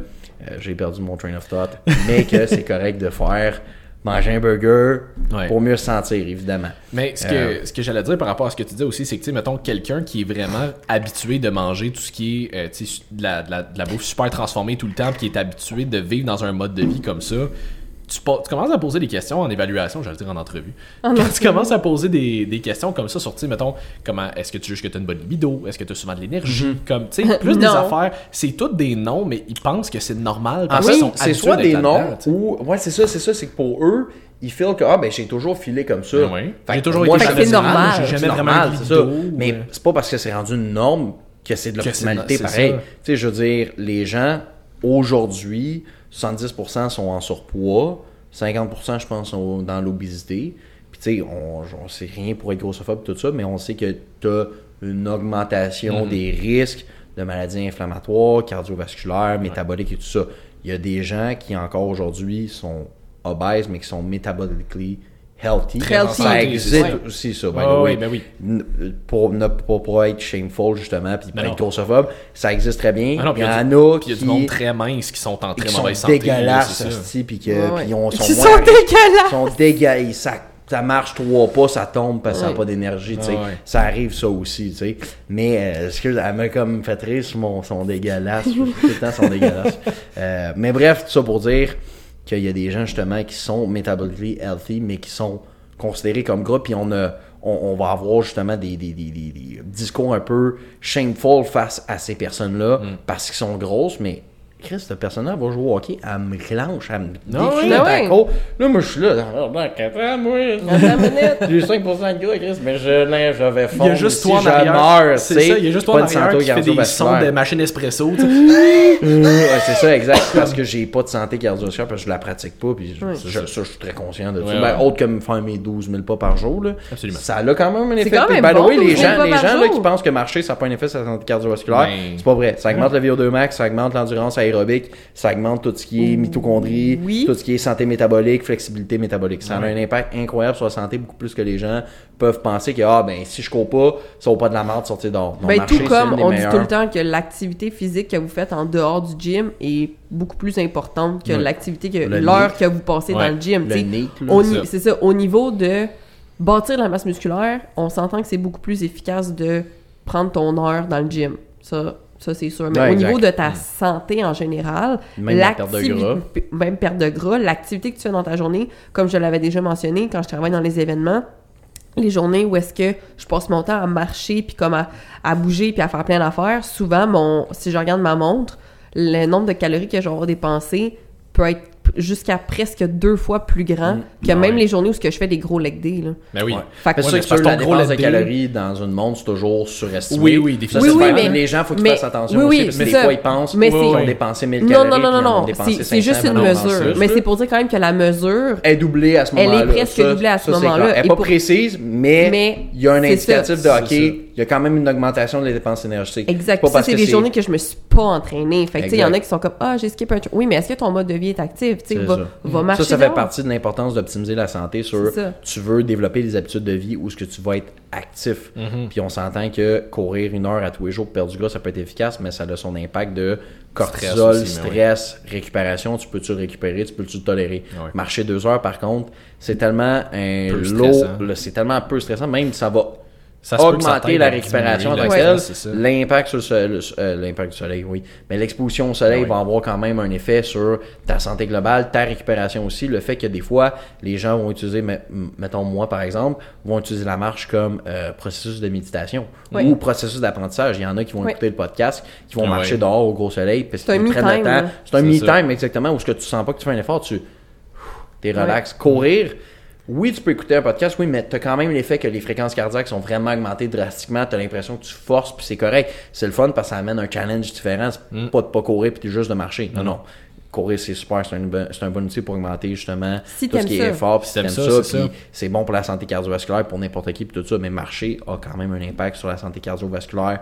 j'ai perdu mon train of thought, mais que c'est correct de faire manger un burger Ouais. pour mieux se sentir, évidemment. Mais ce Euh, que, ce que j'allais dire par rapport à ce que tu disais aussi, c'est que, mettons, quelqu'un qui est vraiment habitué de manger tout ce qui est, euh, de la, de, la, de la bouffe super transformée tout le temps, puis qui est habitué de vivre dans un mode de vie comme ça, tu, commences à poser des questions en évaluation, j'allais dire en entrevue. En Quand tu commences à poser des, des questions comme ça sur, tu mettons, comment, est-ce que tu juges que tu as une bonne libido? Est-ce que tu as souvent de l'énergie? Mhm. Comme, tu sais, plus des affaires, c'est toutes des noms, mais ils pensent que c'est normal En parce fait, qu'ils sont c'est soit des noms ou. Ouais, c'est ça, c'est ça, c'est que pour eux, ils feel que, ah, ben, j'ai toujours filé comme ça. Ben oui. Fait J'ai toujours moi, été traditionnel, normal. J'ai C'est jamais vraiment normal, de c'est ça. Mais euh, c'est pas parce que c'est rendu une norme que c'est de l'optimalité c'est pareil. Tu sais, je veux dire, les gens, aujourd'hui, 70% sont en surpoids, 50% je pense sont dans l'obésité. Puis tu sais, on, on sait rien pour être grossophobe tout ça, mais on sait que tu as une augmentation Mhm. des risques de maladies inflammatoires, cardiovasculaires, métaboliques et tout ça. Il y a des gens qui encore aujourd'hui sont obèses, mais qui sont métaboliquement healthy. Très Healthy. Ça existe aussi, ça. by the way. oui, ben oui. Pour ne pas, pas être shameful justement puis Ben être grossophobe ça existe très bien Ah non, il y en a Puis il y a qui, du monde très mince qui sont en qui très mauvaise santé. dégueulasses puis que Ouais, sont Qui moins- sont dégueulasses! sont dégueulasses ça, ça marche trois pas ça tombe parce que ça n'a pas d'énergie tu sais. Ouais. ça arrive ça aussi tu sais mais euh, excuse elle m'a comme fait rire sur mon son dégueulasse tout le temps sont dégueulasses Euh, mais bref tout ça pour dire qu'il y a des gens justement qui sont métaboliquement healthy mais qui sont considérés comme gras puis on a on, on va avoir justement des, des, des, des- des discours un peu shameful face à ces personnes-là Mm. parce qu'ils sont grosses mais Chris, cette personne-là va jouer au hockey, elle me clenche, elle me Ah oui, déchire ah la oui. côte. Là, moi, je suis là, moi. Attends minute. J'ai 5% de gras, Chris, mais je, là, je vais Il y fondre a juste si toi en arrière. c'est ça, il y a juste toi en arrière qui fait des sons de machine espresso. tu sais. Ouais, c'est ça, exact. Parce que j'ai pas de santé cardiovasculaire, parce que je la pratique pas, puis je- Oui. je- ça, je suis très conscient de ça. Ouais, Ben, ouais. autre que me faire mes 12 000 pas par jour, là. Absolument. Ça a quand même un effet. quand même by the bon, way, les 12 000 gens, les gens là, qui pensent que marcher, ça n'a pas un effet sur la santé cardiovasculaire, Ben, c'est pas vrai. Ça augmente le VO2 max, ça augmente l'endurance aérobique, ça augmente tout ce qui est mitochondrie, Oui. tout ce qui est santé métabolique, flexibilité métabolique. Ça a un impact incroyable sur la santé, beaucoup plus que les gens peuvent penser que, ah, ben, si je cours pas, ça vaut pas de la merde de sortir dehors. Ben, tout comme on dit tout le temps que l'activité physique que vous faites en dehors du gym est beaucoup plus importante que l'activité que l'heure que vous passez Ouais. dans le gym. C'est ça. Au niveau de bâtir la masse musculaire, on s'entend que c'est beaucoup plus efficace de prendre ton heure dans le gym. Ça, ça c'est sûr. Mais Ouais, au exact. niveau de ta santé en général, Même la perte de gras. même perte de gras, l'activité que tu fais dans ta journée, comme je l'avais déjà mentionné quand je travaille dans les événements, les journées où est-ce que je passe mon temps à marcher puis comme à, à bouger puis à faire plein d'affaires, souvent mon si je regarde ma montre, le nombre de calories que je vais avoir dépensé peut être jusqu'à presque deux fois plus grand Mm. que Ouais. même les journées où ce que je fais des gros leg days là. Ben oui. Ouais. Fait que- Ouais, que parce la que ton gros dépense de leg day- calories dans une montre, c'est toujours surestimé. Oui, oui, Ça, c'est Oui, oui, mais- les gens, faut qu'ils fassent attention oui, aussi, oui, parce que c'est des ça. fois, ils pensent Mais qu'ils c'est- ont dépensé 1000 Non, calories. non, non, non, non, c'est juste 500, une mesure. Mais c'est pour dire quand même que la mesure, Elle est doublée à ce Elle est moment-là. presque doublée à ce moment-là. Elle n'est pas précise, mais, il y a un indicatif de OK, il y a quand même une augmentation des dépenses énergétiques. Exact. Ça, c'est des journées que je me suis pas entraînée. Fait que, tu sais, il y en a qui sont comme, ah, j'ai skippé un truc. Oui, mais est-ce que ton mode de vie est actif? Tu va, ça. va marcher. Ça, ça fait partie de l'importance d'optimiser la santé sur tu veux développer des habitudes de vie où ce que tu vas être actif. Mhm. Puis on s'entend que courir une heure à tous les jours pour perdre du gras, ça peut être efficace, mais ça a son impact de cortisol, Stress stress, aussi, mais récupération. Tu peux-tu le récupérer, tu peux-tu le tolérer? Marcher deux heures, par contre, c'est tellement un Peu lot, stressant. là, c'est tellement peu stressant, même ça va Ça augmenter la récupération. L'impact sur le soleil, euh, l'impact du soleil, oui. Mais l'exposition au soleil Ah oui. va avoir quand même un effet sur ta santé globale, ta récupération aussi. Le fait que des fois, les gens vont utiliser, mettons moi par exemple, vont utiliser la marche comme euh, processus de méditation Oui. ou processus d'apprentissage. Il y en a qui vont Oui. écouter le podcast, qui vont Ah marcher oui. dehors au gros soleil, parce C'est un qu'ils prennent le me-time, temps. là. C'est un me-time exactement où ce que tu sens pas que tu fais un effort, tu es relax. Courir, oui, tu peux écouter un podcast, oui, mais tu as quand même l'effet que les fréquences cardiaques sont vraiment augmentées drastiquement. Tu as l'impression que tu forces, puis c'est correct. C'est le fun parce que ça amène un challenge différent. C'est Mm. pas de pas courir, puis juste de marcher. Non, non. Courir, c'est super. C'est un, bon- c'est un bon outil pour augmenter justement Si tout ce qui ça. est effort, puis si Si t'aimes t'aimes ça, ça, c'est puis ça. c'est bon pour la santé cardiovasculaire, pour n'importe qui, puis tout ça. Mais marcher a quand même un impact sur la santé cardiovasculaire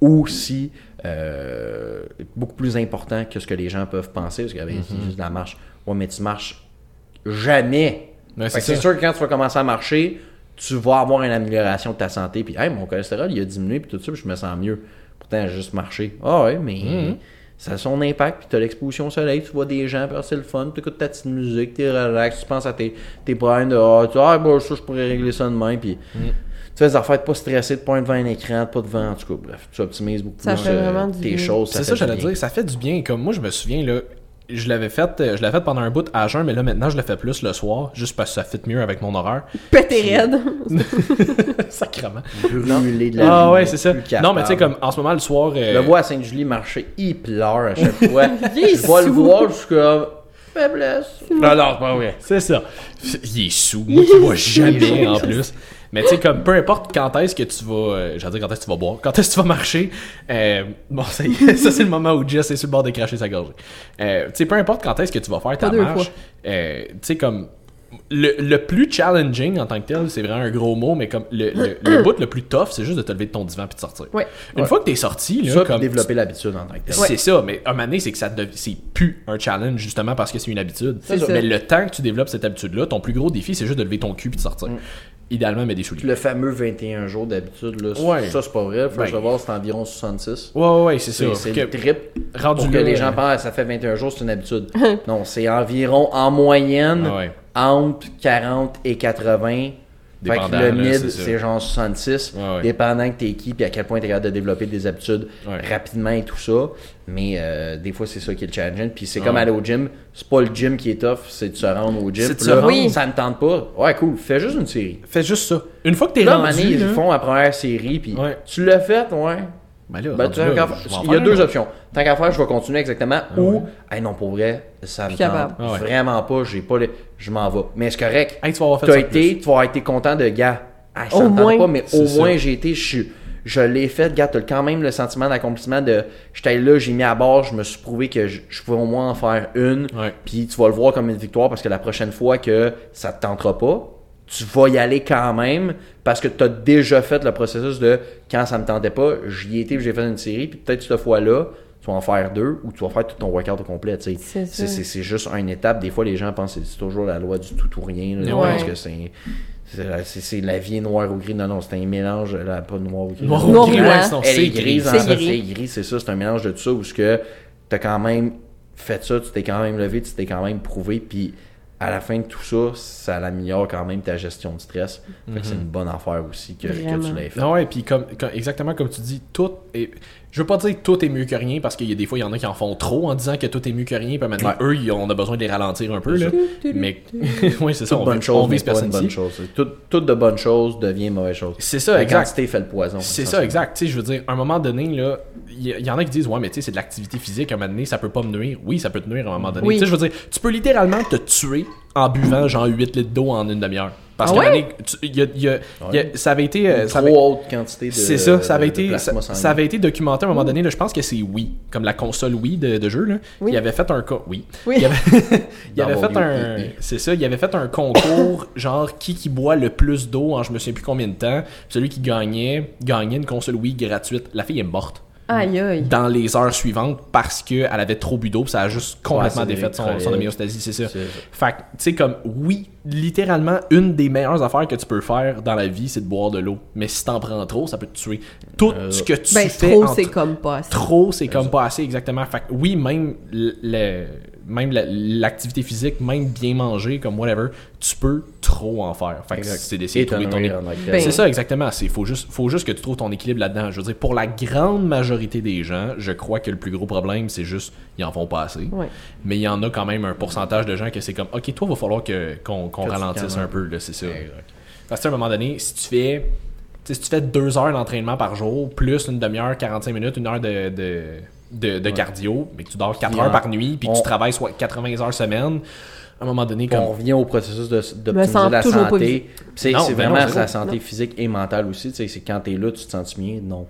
aussi euh, beaucoup plus important que ce que les gens peuvent penser. Parce qu'il y avait Mm-hmm. juste de la marche. Ouais, mais tu marches jamais. Ouais, Fait c'est sûr que quand tu vas commencer à marcher, tu vas avoir une amélioration de ta santé. Puis, hey, mon cholestérol, il a diminué, puis tout ça, puis je me sens mieux. Pourtant, j'ai juste marché. Ah ouais, mais Mhm. ça a son impact. Puis, tu as l'exposition au soleil, tu vois des gens, puis ah, c'est le fun. Tu écoutes ta petite musique, tu es relax, tu penses à tes, tes problèmes de ah, tu ah, bon, ça, je pourrais régler ça demain. Puis, Mhm. tu fais des affaires de pas stressé, de pas devant un écran, de pas devant. En tout cas, bref, tu optimises beaucoup Ça plus fait euh, vraiment du tes bien. choses. C'est fait ça, du j'allais dire, ça fait du bien. Comme moi, je me souviens, là, je l'avais fait, euh, je l'avais fait pendant un bout à jeun, mais là, maintenant, je le fais plus le soir, juste parce que ça fit mieux avec mon horaire. Pété raide. Sacrement. Brûler de la Ah vie, ouais, c'est ça. capable. Non, mais tu sais, comme en ce moment, le soir. euh, Je le vois à Sainte-Julie marcher, il pleure à chaque fois. Je vois le voir, je suis comme. Faiblesse. Non, non, c'est pas vrai. C'est ça. Il est sous. Moi qui vois jamais en plus. Mais tu sais, comme peu importe quand est-ce que tu vas. Euh, J'allais dire quand est-ce que tu vas boire. Quand est-ce que tu vas marcher. euh, bon, ça, y est, ça c'est le moment où Jess est sur le bord de cracher sa gorge. Euh, tu sais, peu importe quand est-ce que tu vas faire ta Pas marche. euh, tu sais, comme. Le, le plus challenging en tant que tel, c'est vraiment un gros mot, mais comme le, le, le bout le plus tough, c'est juste de te lever de ton divan puis de sortir. Ouais. Une Ouais. fois que t'es sorti, là, Ça, puis comme développer l'habitude en tant que tel. c'est ça, mais un moment donné, c'est que ça dev- c'est plus un challenge justement parce que c'est une habitude. C'est ça. Mais le temps que tu développes cette habitude-là, ton plus gros défi, c'est juste de lever ton cul et de sortir. Idéalement, mais des souliers. Le fameux 21 jours d'habitude, là, Ouais. ça c'est pas vrai. Faut Ben. savoir, c'est environ 66. Ouais, ouais, ouais, c'est ça. C'est le trip. rendu Pour que les gens euh, pensent, ah, ça fait 21 jours, c'est une habitude. non, c'est environ en moyenne Ah ouais. entre 40 et 80. Fait que le là, mid, c'est genre 66. Ouais, ouais. Dépendant que t'es qui, puis à quel point t'es capable de développer des habitudes Ouais. rapidement et tout ça. Mais euh, des fois, c'est ça qui est le challenge. Puis c'est Ouais. comme aller au gym. C'est pas le gym qui est tough, c'est de se rendre au gym. C'est de Puis se là, rendre. Oui. ça me tente pas. Ouais, cool. Fais juste une série. Fais juste ça. Une fois que t'es Là, rendu, Mané, ils là, font la première série, puis Ouais. tu l'as fait, ouais. Ben là, Ben, là, il y a deux. Ah options. Tant qu'à faire, je vais continuer exactement. ou, ouais. hey, non, pour vrai, ça me tente. Ah ouais. vraiment pas. J'ai pas les... Je m'en vais. Mais c'est correct. Hey, tu vas avoir fait as été, tu vas avoir été content de gars. Ah, ça Au me tente moins. pas, mais au ça. moins j'ai été, je, suis- je l'ai fait, gars, tu as quand même le sentiment d'accomplissement de j'étais là, j'ai mis à bord, je me suis prouvé que je, je pouvais au moins en faire une. Puis tu vas le voir comme une victoire parce que la prochaine fois que ça te tentera pas, tu vas y aller quand même parce que tu as déjà fait le processus de quand ça me tentait pas, j'y étais, j'ai fait une série, puis peut-être cette fois-là, tu vas en faire deux ou tu vas faire tout ton workout au complet. tu. C'est C'est ça. c'est- c'est juste une étape. Des fois, les gens pensent que c'est toujours la loi du tout ou rien. là. Ouais. Parce que c'est. c'est la- C'est c'est la vie noire ou gris. Non, non, c'est un mélange. Là, pas noir ou gris. Noir ou gris, c'est gris. C'est gris, c'est ça. C'est un mélange de tout ça où que t'as quand même fait ça, tu t'es quand même levé, tu t'es quand même prouvé, puis à la fin de tout ça, ça améliore quand même ta gestion de stress. Fait que c'est une bonne affaire aussi que, tu l'aies fait. Non, ouais, puis comme, comme- exactement comme tu dis, tout est. Je veux pas dire que tout est mieux que rien parce qu'il y a des fois, il y en a qui en font trop en disant que tout est mieux que rien. Puis maintenant, Ouais. eux, ils- on a besoin de les ralentir un peu. Là. Mais, oui, c'est ça. On, bonne chose, on mais vise pas une personne bonne chose. Tout, toute de bonnes choses devient mauvaise chose. C'est ça, La exact. quantité fait le poison. C'est ça, exact. Tu sais, je veux dire, à un moment donné, là, il y, en a qui disent, ouais, mais tu sais, c'est de l'activité physique, à un moment donné, ça peut pas me nuire. Oui, ça peut te nuire à un moment donné. Oui. Tu sais, je veux dire, tu peux littéralement te tuer en buvant genre 8 litres d'eau en une demi-heure. Parce Ah qu'à un ouais? moment donné, tu- il y a- il y a- il y a- ça avait été. euh, Une ça avait- trop haute quantité de C'est ça, ça avait, de- été, ça, avait été documenté à un moment donné, là, je pense que c'est Wii, comme la console Wii de, de jeu, là. Oui. Il avait fait un oui. Oui. Il avait, il fait un c'est ça, il avait fait un concours genre qui qui boit le plus d'eau en je me souviens plus combien de temps. Celui qui gagnait gagnait une console Wii gratuite. La fille est morte Aïe, aïe. dans les heures suivantes parce qu'elle avait trop bu d'eau, ça a juste complètement c'est défait son, son homéostasie, c'est ça. Fait que, tu sais, comme, oui, littéralement, une des meilleures affaires que tu peux faire dans la vie, c'est de boire de l'eau. Mais si t'en prends trop, ça peut te tuer. Tout Euh, ce que tu Ben, fais trop, c'est comme pas assez. Trop, c'est comme pas assez, exactement. Fait que oui, même le- même la- l'activité physique, même bien manger, comme whatever, tu peux trop en faire. Fait que Exact. c'est d'essayer de trouver ton équilibre. Ben, C'est ça, exactement. Il faut juste, faut juste que tu trouves ton équilibre là-dedans. Je veux dire, pour la grande majorité des gens, je crois que le plus gros problème, c'est juste, ils en font pas assez. Ouais. Mais il y en a quand même un pourcentage de gens que c'est comme, ok, toi, va falloir que, qu'on, ralentisse un peu, là, c'est ça. Exact. Parce que à un moment donné, si tu fais, si tu fais deux heures d'entraînement par jour, plus une demi-heure, 45 minutes, une heure de, de, de, de cardio, mais que tu dors 4 Puis heures par nuit, puis que tu on- travailles soit 80 heures semaine, à un moment donné, comme. on revient au processus d'optimiser la santé. C'est Non, c'est ben vraiment non, la santé physique et mentale aussi. tu sais, C'est quand t'es là, tu te sens mieux? Non.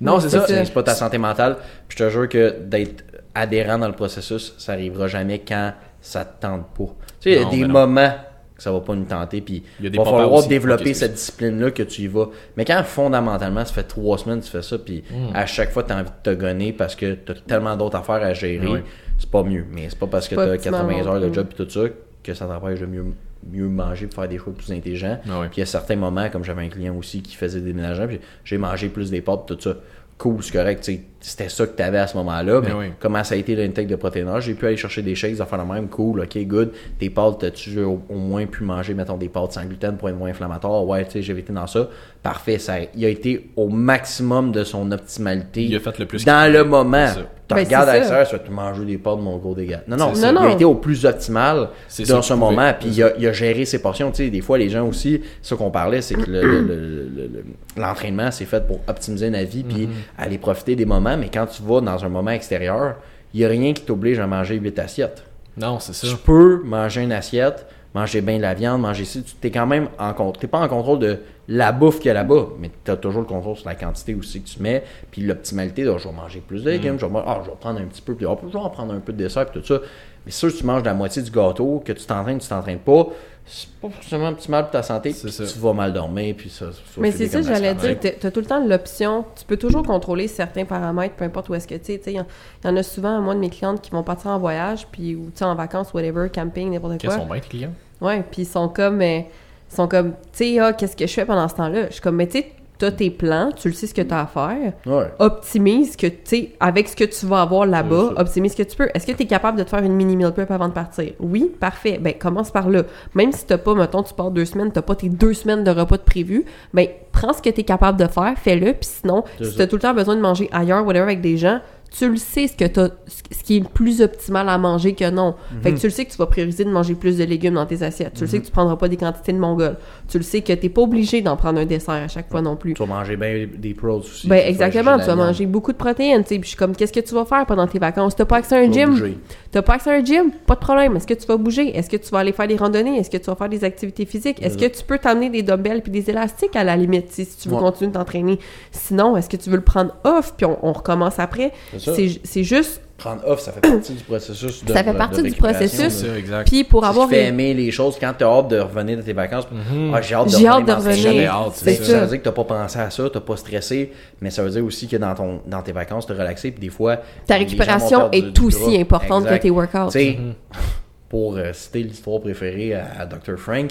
Non, c'est ça. c'est ça. C'est pas ta santé mentale. Puis je te jure que d'être adhérent dans le processus, ça arrivera jamais quand ça te tente pas. Tu sais, il y a des non. moments que ça va pas nous tenter, puis Il va falloir aussi. développer cette discipline-là que tu y vas. Mais quand fondamentalement, ça fait trois semaines que tu fais ça, puis Hmm. à chaque fois, tu as envie de te gonner parce que tu as tellement d'autres affaires à gérer, c'est pas mieux. Mais c'est pas parce que tu as optimal 80 non heures de plus. job et tout ça que ça t'empêche de mieux, mieux manger pour faire des choix plus intelligents. Ah. Puis il y a certains moments, comme j'avais un client aussi qui faisait des ménagements, puis j'ai mangé plus des pâtes, tout ça. Cool, c'est correct. tu sais, C'était ça que tu avais à ce moment-là. Mais Ben oui. comment ça a été l'intake de protéinage? J'ai pu aller chercher des shakes, faire la même. Cool, ok, good. Tes pâtes, as-tu au, au moins pu manger, mettons, des pâtes sans gluten pour être moins inflammatoire? Ouais, tu sais, j'ai été dans ça. Parfait. Ça, il a été au maximum de son optimalité. Il a fait le plus Dans le moment. Tu Ben, regardes à ça. tu vas te manger des pâtes, mon gros dégât. Non, non, C'est il a Non, non. été au plus optimal C'est ça dans ce moment. Puis il a, il a géré ses portions. Tu sais, des fois, les gens aussi, ce qu'on parlait, c'est que le- le- le- le- le- l'entraînement, c'est fait pour optimiser la vie puis aller profiter des moments. Mais quand tu vas dans un moment extérieur, il n'y a rien qui t'oblige à manger 8 assiettes. Non, c'est ça. Tu peux manger une assiette, manger bien de la viande, manger ci. Tu es quand même en contrôle. Tu pas en contrôle de la bouffe qu'il y a là-bas, mais tu as toujours le contrôle sur la quantité aussi que tu mets. Puis l'optimalité, de, je vais manger plus de légumes, je, vais, ah, je vais prendre un petit peu, puis ah, je vais en prendre un peu de dessert, puis tout ça. Mais c'est sûr, si tu manges la moitié du gâteau, que tu t'entraînes, tu t'entraînes pas, c'est pas forcément optimal pour ta santé, puis tu vas mal dormir, puis ça. ça Mais c'est ça, j'allais dire. Tu as tout le temps l'option. Tu peux toujours contrôler certains paramètres, peu importe où est-ce que tu sais. Il y, en- il y en a souvent, moi, de mes clientes qui vont partir en voyage, puis ou tu sais, en vacances, whatever, camping, n'importe quoi. sont bien clients? Ouais, puis ils sont comme, euh, ils sont comme, tu sais, ah, qu'est-ce que je fais pendant ce temps-là? Je suis comme, mais tu sais, t'as tes plans, tu le sais ce que t'as à faire. Ouais. Optimise que, tu sais, avec ce que tu vas avoir là-bas, optimise ce que tu peux. Est-ce que tu es capable de te faire une mini meal prep avant de partir? Oui, parfait. Ben, commence par là. Même si t'as pas, mettons, tu pars deux semaines, t'as pas tes deux semaines de repas de prévu, ben, prends ce que tu es capable de faire, fais-le, puis sinon, si t'as tout le temps besoin de manger ailleurs, whatever, avec des gens, tu le sais ce que t'as, ce qui est plus optimal à manger que non. Fait Mhm. que tu le sais que tu vas prioriser de manger plus de légumes dans tes assiettes. Tu le sais que tu prendras pas des quantités de mongol. Tu le sais que t'es pas obligé d'en prendre un dessert à chaque fois non plus. Tu vas manger bien des pros aussi. Ben Tu exactement, tu vas manger beaucoup de protéines, tu sais. Puis je suis comme, qu'est-ce que tu vas faire pendant tes vacances? T'as pas accès à un gym? T'as pas accès à un gym? Pas de problème. Est-ce que tu vas bouger? Est-ce que tu vas aller faire des randonnées? Est-ce que tu vas faire des activités physiques? Est-ce que tu peux t'amener des dumbbells puis des élastiques à la limite si, si tu veux Ouais. continuer de t'entraîner? Sinon, est-ce que tu veux le prendre off puis on, on recommence après? C'est juste, Prendre off, ça fait partie du processus de Ça fait de partie du processus. ça, exact. puis pour avoir... fait une- aimer les choses quand tu as hâte de revenir de tes vacances. Ah, j'ai hâte de J'ai hâte de revenir. Hâte, Ça ça. veut dire que tu pas pensé à ça, tu pas stressé, mais ça veut dire aussi que dans, ton, dans tes vacances, tu relaxé, puis des fois. Ta récupération est du- du aussi importante Exact. que tes workouts. Tu sais, pour euh, citer l'histoire préférée à, à Dr. Frank,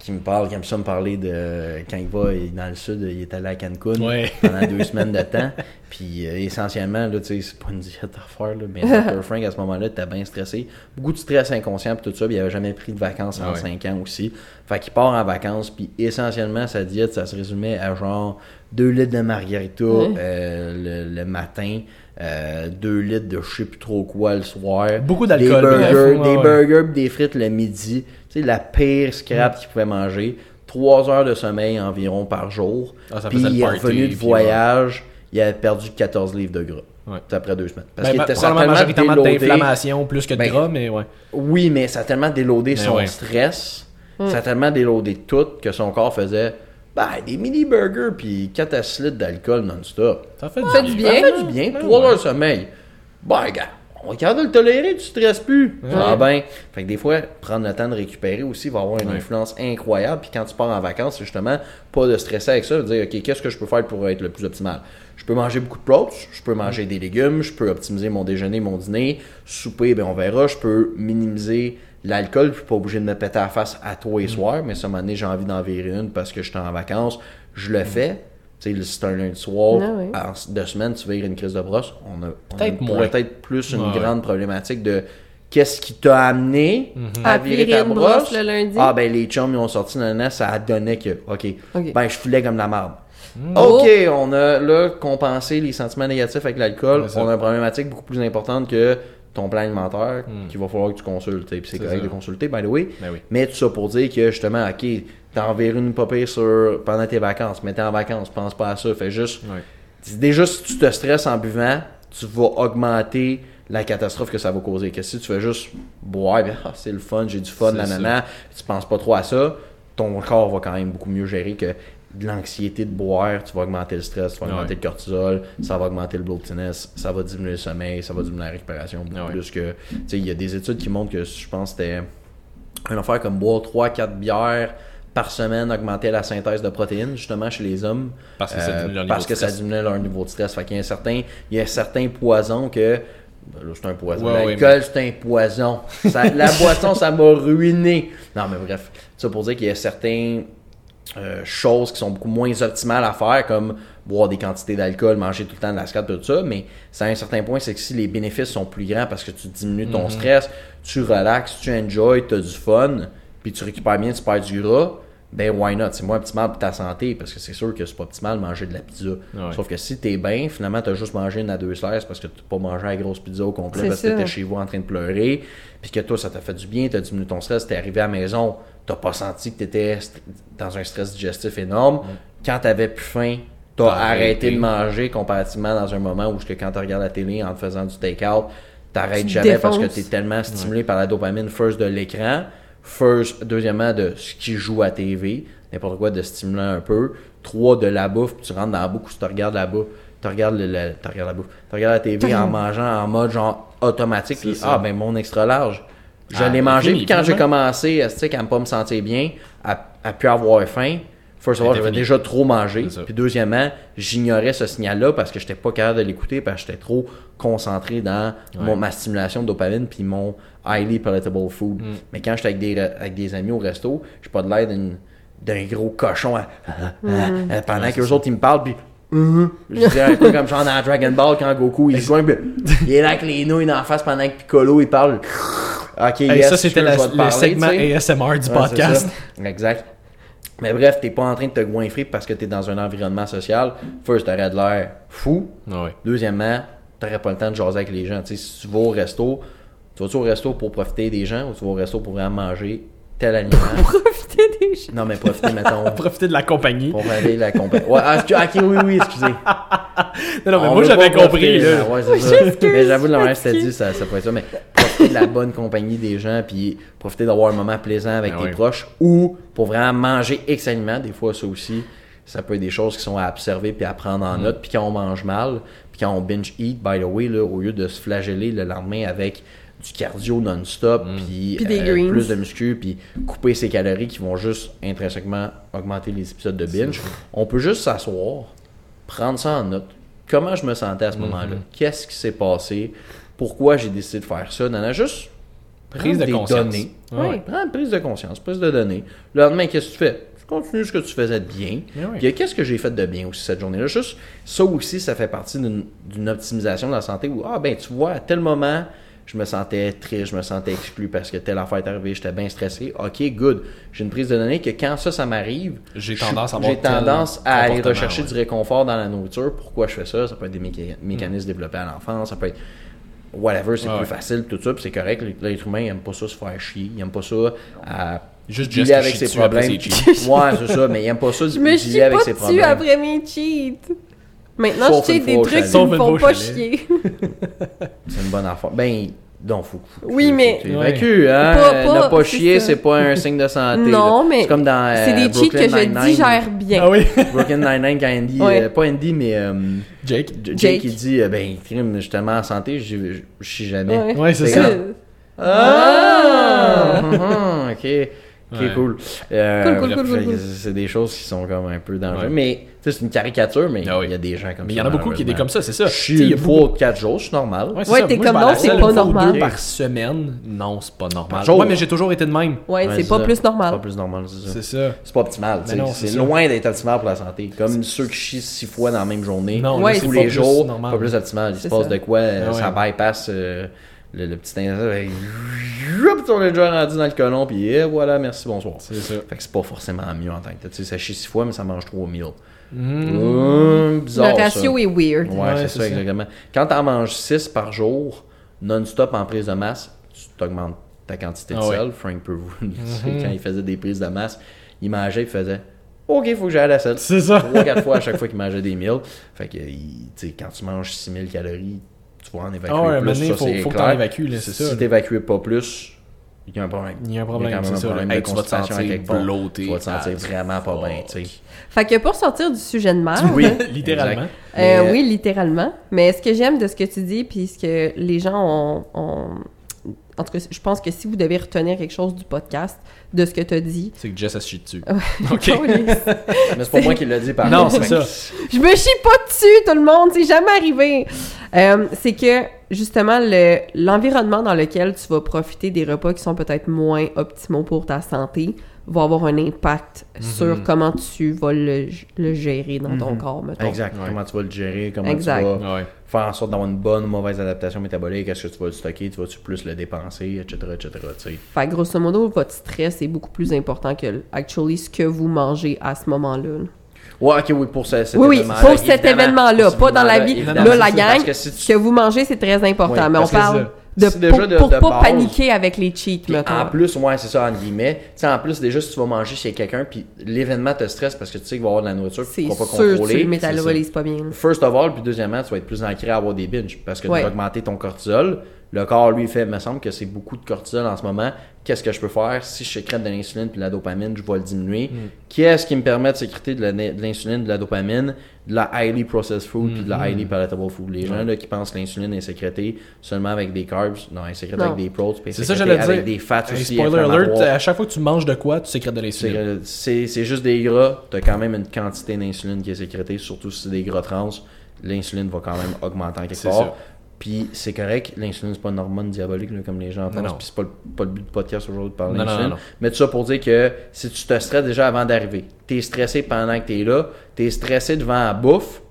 qui me parle, qui aime ça me parler de quand il va dans le sud, il est allé à Cancun Ouais. pendant deux semaines de temps. Puis euh, essentiellement, là, tu sais, c'est pas une diète à faire, là, mais Dr. Frank à ce moment-là, t'es bien stressé. Beaucoup de stress inconscient puis tout ça, puis il avait jamais pris de vacances en Ah ouais. cinq ans aussi. Fait qu'il part en vacances, puis essentiellement, sa diète, ça se résumait à genre 2 litres de margarita euh, le, le matin, 2 litres de je sais plus trop quoi le soir. Beaucoup Des d'alcool, burgers, bref, ouais, des ouais. burgers pis des frites le midi. Tu sais, la pire scrap qu'il pouvait manger. 3 heures de sommeil environ par jour. Ah, ça puis il est revenu de voyage, il avait perdu 14 livres de gras. Ouais. C'est après deux semaines. Parce Ben, qu'il ma- était probablement certainement majoritairement déloadé. d'inflammation plus que de Ben, gras, mais ouais. Oui, mais ça a tellement déloadé Ben son ouais. stress, ça a tellement déloadé tout que son corps faisait ben, des mini-burgers puis 4 à 6 litres d'alcool non-stop. Ça fait du bien. Ça fait du bien, Ben 3 ouais. heures de sommeil. Ben, gars, on capable de le tolérer, tu stresses plus. Ah ben, fait que des fois, prendre le temps de récupérer aussi va avoir une Ouais. influence incroyable. Puis quand tu pars en vacances, justement pas de stresser avec ça, de dire, OK, qu'est-ce que je peux faire pour être le plus optimal? Je peux manger beaucoup de protes, je peux manger des légumes, je peux optimiser mon déjeuner, mon dîner, souper, ben on verra, je peux minimiser l'alcool, puis pas obligé de me péter à la face à tous les soirs, mais ça, moment donné, j'ai envie d'en virer une parce que je suis en vacances, je le fais. Tu sais, c'est un lundi soir, Ah ouais. en deux semaines, tu vires une crise de brosse. On a, Peut-être plus une Ouais, ouais. grande problématique de qu'est-ce qui t'a amené à À virer ta une brosse. brosse le lundi. Ah ben les chums ils ont sorti nanana, ça a donné que OK, Ok. ben je filais comme de la marde. Mm. OK, on a là compensé les sentiments négatifs avec l'alcool, on a une problématique beaucoup plus importante que ton plan alimentaire qu'il va falloir que tu consultes. Et puis c'est Mm. C'est correct ça. de consulter, by the way. Ben oui. Mais tout ça pour dire que justement, OK, t'en verras une popée sur pendant tes vacances, mais t'es en vacances, pense pas à ça, fais juste Ouais. Déjà, si tu te stresses en buvant, tu vas augmenter la catastrophe que ça va causer. Que si tu fais juste boire, ah, c'est le fun, j'ai du fun, nanana, tu penses pas trop à ça, ton corps va quand même beaucoup mieux gérer que de l'anxiété de boire, tu vas augmenter le stress, tu vas Ouais. augmenter le cortisol, ça va augmenter le bloatiness, ça va diminuer le sommeil, ça va diminuer la récupération beaucoup Ouais. plus que... Tu sais, il y a des études qui montrent que je pense que c'était une affaire comme boire 3-4 bières par semaine augmentait la synthèse de protéines justement chez les hommes Parce que ça euh, diminue leur niveau parce de que ça stress. diminuait leur niveau de stress. Fait qu'il y a un certain, il y a un certain poison que. ben là, c'est un poison. Ouais, L'alcool, c'est un poison. Ça- la boisson, ça m'a ruiné. Non, mais bref. Ça pour dire qu'il y a certaines euh, choses qui sont beaucoup moins optimales à faire, comme boire des quantités d'alcool, manger tout le temps de la scrap, tout ça. Mais ça, à un certain point, c'est que si les bénéfices sont plus grands parce que tu diminues ton stress, tu relaxes, tu enjoy, tu as du fun, puis tu récupères bien, tu perds du gras, ben why not? C'est moins optimal pour ta santé parce que c'est sûr que c'est pas optimal de manger de la pizza. Ouais. Sauf que si t'es bien, finalement, t'as juste mangé une à deux slices parce que t'as pas mangé la grosse pizza au complet parce que t'étais chez vous en train de pleurer, puis que toi, ça t'a fait du bien, t'as diminué ton stress, t'es arrivé à la maison, t'as pas senti que t'étais dans un stress digestif énorme. Quand t'avais plus faim, t'as arrêté arrêté. de manger comparativement dans un moment où que quand tu regardes la télé en te faisant du take-out, t'arrêtes jamais parce que t'es tellement stimulé par la dopamine, first de l'écran, first, deuxièmement de ce qui joue à TV, n'importe quoi de stimulant un peu, trois de la bouffe, puis tu rentres dans la bouffe, tu te regardes la bouffe, tu regardes, le, le- tu regardes la bouffe, tu regardes la TV en mangeant en mode genre automatique, puis ah ben mon extra large, je Ah, l'ai mangé, puis quand j'ai commencé à, tu sais, à ne pas me sentir bien, à, à plus avoir faim, first of all, j'avais déjà trop mangé. Puis deuxièmement, j'ignorais ce signal-là parce que j'étais pas capable de l'écouter parce que j'étais trop concentré dans mon- ma stimulation de dopamine puis mon highly palatable food. Mm. Mais quand j'étais avec des, avec des amis au resto, j'ai pas de l'air d'un gros cochon à- à- à- à- pendant que les autres ils me parlent puis Mhm. je dirais un peu comme genre dans Dragon Ball quand Goku il se joint puis il est là avec les nouilles dans la face pendant que Piccolo il parle. Ok, Hey, yes, ça, c'était je le parler, segment tu sais. ASMR du Ouais, podcast. Exact. Mais bref, t'es pas en train de te goinfrer parce que t'es dans un environnement social. First, t'aurais de l'air fou. Ah ouais. Deuxièmement, t'aurais pas le temps de jaser avec les gens. Tu sais, si tu vas au resto, tu vas-tu au resto pour profiter des gens ou tu vas au resto pour vraiment manger tel aliment? Profiter des gens. non, mais profiter, mettons, Profiter de la compagnie. pour aller la compagnie. Ouais, ah, ok, oui, oui, excusez. Non, non, mais On moi j'avais compris. profiter, Là. Ouais, c'est ça. J'excuse, Mais j'avoue, la manière que dit, ça, ça pourrait être ça. Mais profiter de la bonne compagnie des gens, puis profiter d'avoir un moment plaisant avec Ben tes oui. proches, ou pour vraiment manger X aliments, des fois, ça aussi, ça peut être des choses qui sont à observer puis à prendre Mm. en note. Puis quand on mange mal, puis quand on binge eat, by the way, là, au lieu de se flageller le lendemain avec du cardio non-stop, Mm. puis Puis des euh, plus de muscu, puis couper ses calories qui vont juste intrinsèquement augmenter les épisodes de binge, on peut juste s'asseoir, prendre ça en note. Comment je me sentais à ce moment-là? Qu'est-ce qui s'est passé? Pourquoi j'ai décidé de faire ça? Non, non, juste Prise de des conscience. données. Oui. Prends une prise de conscience, prise de données. Le lendemain, qu'est-ce que tu fais? Tu continues ce que tu faisais de bien. Mais oui. Puis, qu'est-ce que j'ai fait de bien aussi cette journée-là? Juste, ça aussi, ça fait partie d'une d'une optimisation de la santé où, ah ben, tu vois, à tel moment, je me sentais triste, je me sentais exclu parce que telle affaire est arrivée, j'étais bien stressé. Ok, good. J'ai une prise de données que quand ça, ça m'arrive, J'ai tendance à avoir j'ai tel tendance à aller rechercher ouais. du réconfort dans la nourriture. Pourquoi je fais ça? Ça peut être des méca- mécanismes développés à l'enfance, ça peut être whatever, c'est Ouais, plus facile, tout ça, puis c'est correct. L'être humain, il aime pas ça se faire chier, il aime pas ça à Juste dealer Jess qui avec ses problèmes. ses ouais, c'est ça, mais il aime pas ça Je me dealer avec pas ses dessus problèmes. après mes cheats. Maintenant, Sauf je cheat une des trucs chalet. qui me font pas chalet. chier. C'est une bonne affaire. Ben, non, faut. faut- Oui, faut- mais- faut Ouais. évacuer, hein? Pas- Euh, pas- ne pas c'est chier, c'est pas un signe de santé. Non, là. mais C'est comme dans. C'est euh, des cheats que je digère bien. Ah oui. Brooklyn Nine-Nine, quand Andy. Ouais. euh, pas Andy, mais. euh, Jake. Jake, Jake. il dit euh, Ben, crime, tellement en santé, je chie jamais. Ouais. Ouais, c'est ça. Ah! hum, ok. Ok, Ouais. cool. Euh, Cool, cool, bref, cool, cool, cool. C'est des choses qui sont comme un peu dangereuses. Ouais. Mais, c'est une caricature, mais il Ah oui. y a des gens comme Mais il ça. y en a beaucoup qui étaient comme ça, c'est ça. Je il a une beaucoup- fois ou quatre jours, c'est normal. Ouais, ça. t'es je comme non, c'est pas normal. deux par semaine. Non, c'est pas normal. Jour. Ouais, mais j'ai toujours été de même. Ouais, Ouais, c'est pas ça. plus C'est pas normal. plus normal, c'est ça. C'est ça. C'est pas optimal. c'est ça. loin d'être optimal pour la santé. Comme ceux qui chient six fois dans la même journée, tous les pas plus jours, normal. pas plus optimal. Il se passe ça. de quoi, Ah ça bypass euh, le, le petit hop, on est déjà rendu dans le colon, puis et voilà, merci, bonsoir. C'est ça. Fait que c'est pas forcément mieux en tant que tel. Tu sais, ça chie six fois, mais ça mange trois meals. Mhm. Hum, bizarre, Le ça. ratio est weird. Ouais, Ouais, c'est ça, ça. exactement. Quand t'en manges 6 par jour, non-stop en prise de masse, tu t'augmentes ta quantité de Ah ouais. sel. Frank peut vous le dire, Mhm. quand il faisait des prises de masse, il mangeait, il faisait OK, il faut que j'aille à la selle. C'est ça. 3-4 fois à chaque fois qu'il mangeait des meals. Fait que, tu sais, quand tu manges 6000 calories, tu vas en évacuer Ah ouais, plus. ça, faut, faut que clair. t'en évacues, là, c'est ça. Si là. t'évacues pas plus, il y a un problème. Il y a un Il problème, y a quand même c'est un ça. problème Hey, de tu vas te sentir part. bloaté. Tu vas te sentir vraiment pas bien, tu sais. Fait que pour sortir du sujet de merde, Oui, Littéralement. Euh, Mais, oui, littéralement. Mais ce que j'aime de ce que tu dis, puis ce que les gens ont, ont- En tout cas, je pense que si vous devez retenir quelque chose du podcast, de ce que tu as dit... C'est que Jess a chie dessus. Ok. Mais c'est pas moi qui l'a dit par Non, c'est ça. Je me chie pas dessus, tout le monde, c'est jamais arrivé. Euh, c'est que, justement, le- l'environnement dans lequel tu vas profiter des repas qui sont peut-être moins optimaux pour ta santé va avoir un impact Mhm. sur comment tu vas le, le gérer dans ton Mhm. corps, mettons. Exact. Ouais. Comment tu vas le gérer, comment Exact. tu vas Ouais. Faire en sorte d'avoir une bonne ou mauvaise adaptation métabolique, est-ce que tu vas le stocker, tu vas-tu plus le dépenser, etc. etc. tu sais. Fait que, grosso modo, votre stress est beaucoup plus important que, actually, ce que vous mangez à ce moment-là. Ouais, ok, oui, pour ce- cet Oui, oui, événement-là. pour cet événement-là, pas dans la vie. Là, la gang, que si Ce que tu- vous mangez, c'est très important, Oui, mais on parle de, déjà pour, de- pour de pas base. paniquer avec les cheats, mettons. en plus, ouais, c'est ça, entre guillemets. Tu sais, en plus, déjà, si tu vas manger chez quelqu'un, puis l'événement te stresse parce que tu sais qu'il va y avoir de la nourriture, tu ne pas que tu contrôler. le métabolises pas bien. First of all, puis deuxièmement, tu vas être plus ancré à avoir des binges parce que Ouais. tu vas augmenter ton cortisol. Le corps, lui, fait, me semble que c'est beaucoup de cortisol en ce moment. Qu'est-ce que je peux faire? Si je sécrète de l'insuline puis de la dopamine, je vais le diminuer. Qu'est-ce qui me permet de sécréter de l'insuline, de la dopamine, de la highly processed food puis de la highly palatable food. Les gens là, qui pensent que l'insuline est sécrétée seulement avec des carbs, non, elle est sécrétée Non. avec des protes, puis ça, avec dire. des fats Hey, aussi. spoiler alert, à chaque fois que tu manges de quoi, tu sécrètes de l'insuline. C'est c'est juste des gras, tu as quand même une quantité d'insuline qui est sécrétée, surtout si c'est des gras trans. L'insuline va quand même augmenter en quelque part. Puis c'est correct, l'insuline c'est pas une hormone diabolique là, comme les gens pensent. Puis c'est pas, le- pas le but du podcast aujourd'hui de parler d'insuline. Mais tout ça pour dire que si tu te stresses déjà avant d'arriver, t'es stressé pendant que t'es là, t'es stressé devant la bouffe,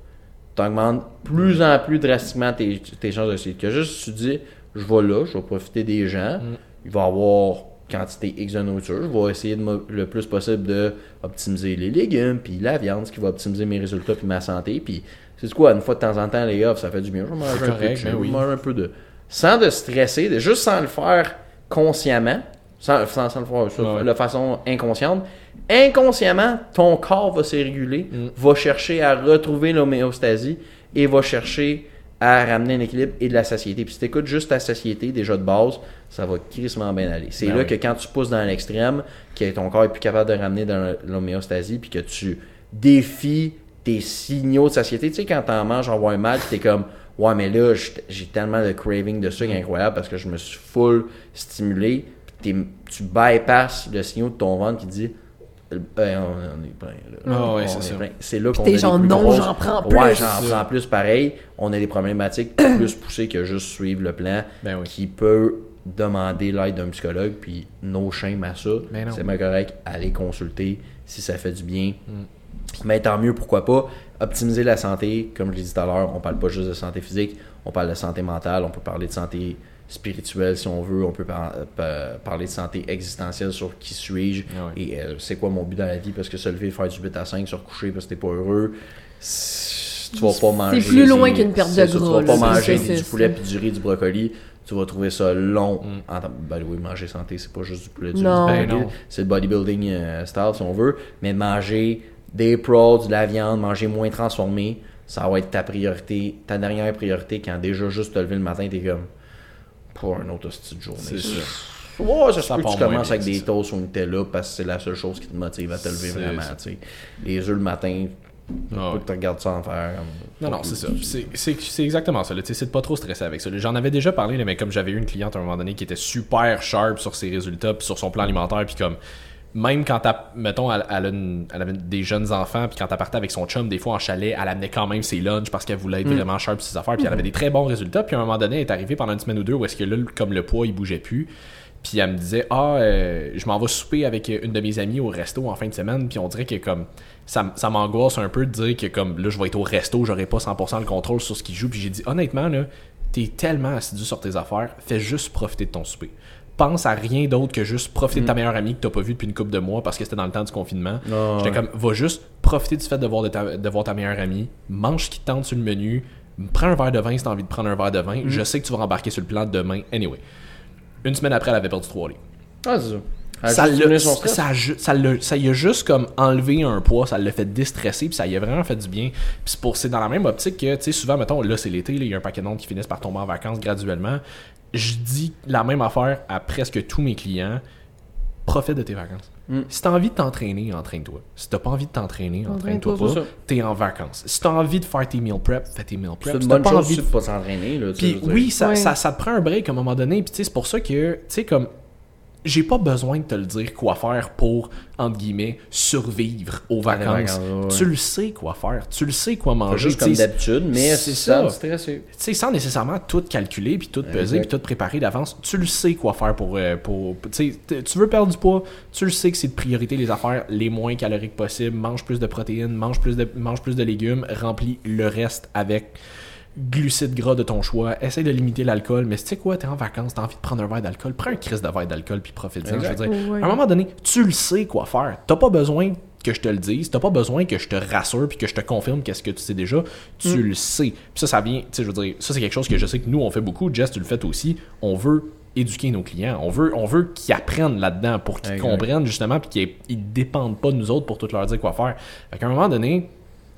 t'augmentes plus en plus drastiquement tes, tes chances de suite. Que juste tu dis, je vais là, je vais profiter des gens, Mm. il va y avoir quantité X de nourriture, je vais essayer de le plus possible de optimiser les légumes, puis la viande, ce qui va optimiser mes résultats puis ma santé, puis c'est quoi, une fois de temps en temps, les gars, ça fait du bien, je vais manger un peu de ben vais oui. manger un peu de... Sans de stresser, de, juste sans le faire consciemment, sans, sans, sans le faire Ouais. de façon inconsciente, inconsciemment, ton corps va se réguler, Mm. va chercher à retrouver l'homéostasie et va chercher à ramener un équilibre et de la satiété. Puis si tu écoutes juste ta satiété, déjà de base, ça va crissement bien aller. C'est Ben là oui. que quand tu pousses dans l'extrême, que ton corps est plus capable de ramener dans l'homéostasie, puis que tu défies tes signaux de satiété. Tu sais, quand t'en manges, on voit un mal, t'es comme, ouais, mais là, j'ai tellement de craving de sucre incroyable parce que je me suis full stimulé. Puis t'es- tu bypasses le signal de ton ventre qui dit, euh, ben, on, on est plein. là. Ah ouais, On c'est là qu'on a des genre, plus non, grosses- j'en prends plus. Ouais, j'en prends plus pareil. On a des problématiques plus poussées que juste suivre le plan Ben oui. qui peut demander l'aide d'un psychologue, puis no shame à ça. Non. C'est bien correct, aller consulter si ça fait du bien. Mais tant mieux, pourquoi pas. Optimiser la santé, comme je l'ai dit tout à l'heure, on parle pas juste de santé physique, on parle de santé mentale, on peut parler de santé spirituelle si on veut, on peut par- pa- parler de santé existentielle sur qui suis-je Ah et euh, c'est quoi mon but dans la vie? Parce que se lever, faire du 8 à 5, se recoucher parce que t'es pas heureux, c'est- tu vas pas manger. plus loin qu'une perte c'est de ça, gras, Tu vas pas c'est manger du c'est poulet puis du riz, du brocoli. Tu vas trouver ça long. Mm. En ben oui, manger santé, c'est pas juste du poulet, du du Ben. C'est le bodybuilding euh, style si on veut. Mais manger des prods, de la viande, manger moins transformé, ça va être ta priorité, ta dernière priorité quand déjà juste te lever le matin, t'es comme pour un autre style de journée. C'est sûr. Ouais, ça Ça peut que part tu commences bien, avec des toasts ou une Nutella parce que c'est la seule chose qui te motive à te lever vraiment. ça. tu sais. Les œufs le matin, Ah faut ouais. que tu regardes ça en faire. comme- Non, non, c'est ça. C'est- exactement ça. là. Tu sais, C'est de pas trop stresser avec ça. là. J'en avais déjà parlé, là, mais comme j'avais eu une cliente à un moment donné qui était super sharp sur ses résultats, puis sur son plan alimentaire, puis comme même quand t'as, mettons, elle, elle a une- elle avait des jeunes enfants, puis quand elle partait avec son chum, des fois en chalet, elle amenait quand même ses lunchs parce qu'elle voulait être vraiment sharp sur ses affaires, puis elle avait des très bons résultats. Puis à un moment donné, elle est arrivée pendant une semaine ou deux où est-ce que là, comme le poids, il bougeait plus. Puis elle me disait Ah, euh, je m'en vais souper avec une de mes amies au resto en fin de semaine. Puis on dirait que comme ça m'angoisse un peu de dire que comme là, je vais être au resto, j'aurai pas 100% le contrôle sur ce qu'il joue. Puis j'ai dit Honnêtement, là, t'es tellement assidu sur tes affaires, fais juste profiter de ton souper. Pense à rien d'autre que juste profiter de ta meilleure amie que t'as pas vue depuis une couple de mois parce que c'était dans le temps du confinement. Ah, J'étais ouais. comme, va juste profiter du fait de voir, de ta, de voir ta meilleure amie, mange ce qui te tente sur le menu, prends un verre de vin si t'as envie de prendre un verre de vin. Je sais que tu vas embarquer sur le plan demain. Anyway. Une semaine après, elle avait perdu 3 livres. Ah, c'est ça. Ça ça ça ça y a juste comme enlevé un poids, ça l'a fait déstresser, puis ça y a vraiment fait du bien. Puis c'est dans la même optique que, tu sais, souvent, mettons, là c'est l'été, il y a un paquet de monde qui finissent par tomber en vacances graduellement. Je dis la même affaire à presque tous mes clients. Profite de tes vacances. Mm. Si t'as envie de t'entraîner, entraîne-toi. Si t'as pas envie de t'entraîner, Entraîne-toi pas. T'es en vacances. Si t'as envie de faire tes meal prep, fais tes meal C'est prep. une Si t'as bonne pas chose envie de de pas s'entraîner. puis oui, ça, Ouais. ça, ça te prend un break à un moment donné. Puis tu sais, c'est pour ça que, tu sais, comme, j'ai pas besoin de te le dire quoi faire pour, entre guillemets, survivre aux vacances. ouais. Tu le sais quoi faire. Tu le sais quoi manger. juste tu comme d'habitude, mais c'est ça. tu sais, sans nécessairement tout calculer, puis tout peser, puis tout préparer d'avance, tu le sais quoi faire pour... euh, pour tu veux perdre du poids, tu le sais que c'est de priorité les affaires les moins caloriques possibles, mange plus de protéines, mange plus de, mange plus de légumes, remplis le reste avec glucides gras de ton choix, essaye de limiter l'alcool, mais tu sais quoi, t'es en vacances, t'as envie de prendre un verre d'alcool, prends un crise de verre d'alcool, puis profite-en. Je veux dire, Ouais. à un moment donné, tu le sais quoi faire. T'as pas besoin que je te le dise, t'as pas besoin que je te rassure puis que je te confirme qu'est-ce que tu sais déjà, tu Mm. le sais. Puis ça, ça vient, tu sais, je veux dire, ça c'est quelque chose que je sais que nous on fait beaucoup, Jess, tu le fais aussi. On veut éduquer nos clients, on veut, on veut qu'ils apprennent là-dedans pour qu'ils comprennent justement puis qu'ils ils dépendent pas de nous autres pour tout leur dire quoi faire. Fait qu'à un moment donné,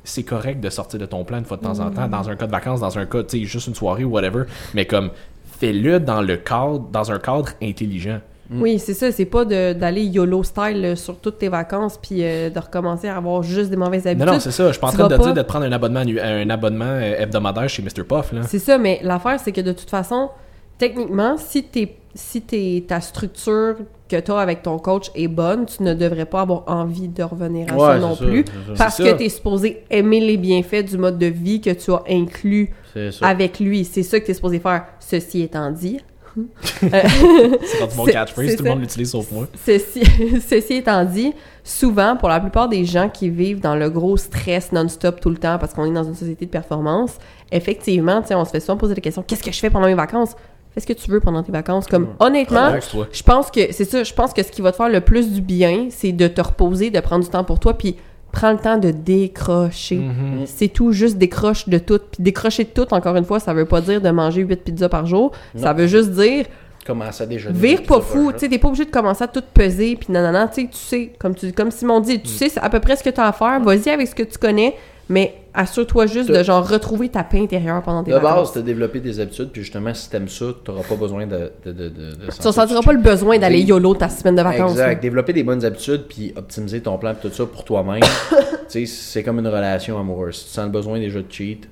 c'est correct de sortir de ton plan une fois de temps en temps, dans un cas de vacances, dans un cas, tu sais, juste une soirée ou whatever, mais comme fais-le dans le cadre, dans un cadre intelligent. Oui, c'est ça. C'est pas de- d'aller YOLO style euh, sur toutes tes vacances puis euh, de recommencer à avoir juste des mauvaises Non, habitudes. non, c'est ça. Je suis pas en train de pas- dire de te prendre un abonnement, un abonnement euh, hebdomadaire chez Mr. Puff. Là. C'est ça, mais l'affaire, c'est que de toute façon, techniquement, si, t'es, si t'es, ta structure que tu as avec ton coach est bonne, tu ne devrais pas avoir envie de revenir à Ouais, ça non ça, plus. Parce que tu es supposé aimer les bienfaits du mode de vie que tu as inclus avec lui. C'est ça que tu es supposé faire. Ceci étant dit, euh, C'est quand mon catchphrase, tout le monde l'utilise sauf moi. Ceci, ceci étant dit, souvent, pour la plupart des gens qui vivent dans le gros stress non-stop tout le temps parce qu'on est dans une société de performance, effectivement, on se fait souvent poser la question qu'est-ce que je fais pendant mes vacances? Fais ce que tu veux pendant tes vacances? Comme, honnêtement, je pense que c'est ça, je pense que ce qui va te faire le plus du bien, c'est de te reposer, de prendre du temps pour toi, puis prends le temps de décrocher. Mhm. C'est tout, juste décroche de tout. Puis décrocher de tout, encore une fois, ça veut pas dire de manger 8 pizzas par jour. Ça veut juste dire Commence à déjeuner. Vire pas fou, tu sais, t'es pas obligé de commencer à tout peser, puis nanana, tu sais, tu sais, comme, tu, comme Simon dit, tu sais c'est à peu près ce que t'as à faire, vas-y avec ce que tu connais, mais assure-toi juste de De- genre retrouver ta paix intérieure pendant tes De base, vacances. t'as développé des habitudes, puis justement, si t'aimes ça, t'auras pas besoin de. de, de, de, de Tu pas le besoin d'aller YOLO ta semaine de vacances. Exact. Développer des bonnes habitudes puis optimiser ton plan pis tout ça pour toi-même. tu sais, c'est comme une relation amoureuse. Si tu sens le besoin déjà de cheat,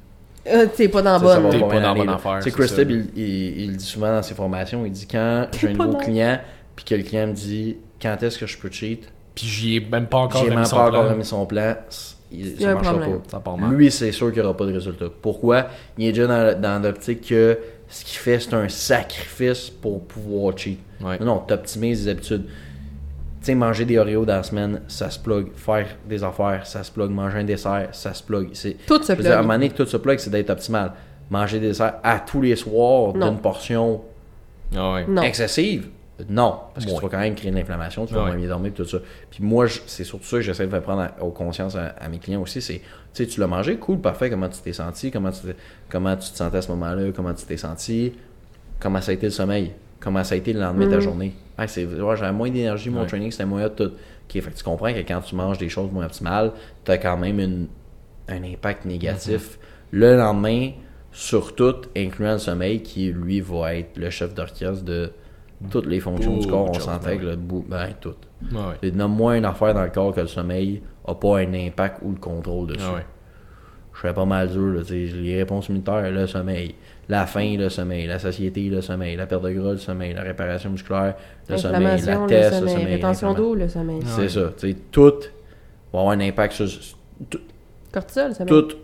Euh, t'es pas dans bonne. T'es pas pas dans bonne affaire, Tu sais, c'est Chris. Tibb, il, il- dit souvent dans ses formations, il dit quand j'ai un nouveau dans- client puis que le client me dit quand est-ce que je peux cheat, Puis j'y ai même pas encore j'ai remis son pas encore remis son plan, il, ça marchera problème. pas. Ça part mal. Lui, c'est sûr qu'il n'y aura pas de résultat. Pourquoi? Il est déjà dans, dans l'optique que ce qu'il fait, c'est un sacrifice pour pouvoir cheat. Ouais. Non, non, t'optimises les habitudes. Tu sais, manger des Oreos dans la semaine, ça se plug. Faire des affaires, ça se plug. Manger un dessert, ça se plug. C'est, Tout se dire, à un plug. moment donné, que tout se plug, c'est d'être optimal. Manger des desserts à tous les soirs d'une portion Ah ouais. Excessive, non. Parce que tu vas quand même créer de l'inflammation, tu vas Ouais. moins bien dormir, tout ça. Puis moi, c'est surtout ça que j'essaie de faire prendre à- aux consciences à, à mes clients aussi. C'est, tu sais, tu l'as mangé, cool, parfait, comment tu t'es senti, comment tu, comment tu te sentais à ce moment-là, comment tu t'es senti, comment ça a été le sommeil, comment ça a été le lendemain de ta Mhm. journée. Ah, c'est, ouais, j'avais moins d'énergie, mon training, c'était moins hot, tout. Ok, fait que tu comprends que quand tu manges des choses moins optimales, tu as quand même une, un impact négatif le lendemain sur tout, incluant le sommeil, qui lui va être le chef d'orchestre de toutes les fonctions du corps. On s'intègre ouais. le bout, ben tout. Ah ouais. Et Nomme-moi une affaire dans le corps que le sommeil a pas un impact ou le contrôle dessus. Ah ouais. Je serais pas mal dur, là, les réponses immunitaires, le sommeil. La faim, le sommeil. La satiété, le sommeil. La perte de gras, le sommeil. La réparation musculaire, le sommeil. La Inflammation, le test, le sommeil. sommeil. Rétention d'eau, le sommeil. C'est ouais. ça. Tout va avoir un impact sur. Tout, Cortisol, le sommeil. tout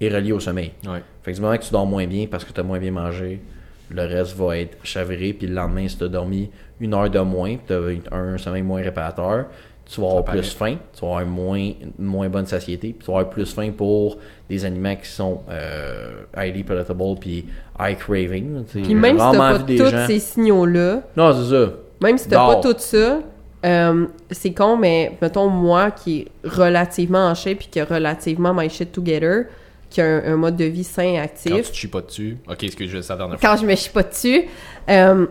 est relié au sommeil. Ouais. Fait que du moment que tu dors moins bien parce que tu as moins bien mangé, le reste va être chaviré. Puis le lendemain, si tu as dormi une heure de moins, tu as un sommeil moins réparateur, tu vas avoir plus paraît. faim, tu vas avoir moins, une moins bonne satiété, puis tu vas avoir plus faim pour des aliments qui sont euh, highly palatable puis high craving. Puis même si t'as pas tous gens- ces signaux-là, Non, c'est ça. même si t'as pas tout ça, euh, c'est con, mais mettons moi qui est relativement en shape puis qui a relativement my shit together, qui a un, un mode de vie sain et Quand actif, tu te chies pas dessus. Ok, excuse, je vais fois. quand je me chie pas dessus, euh,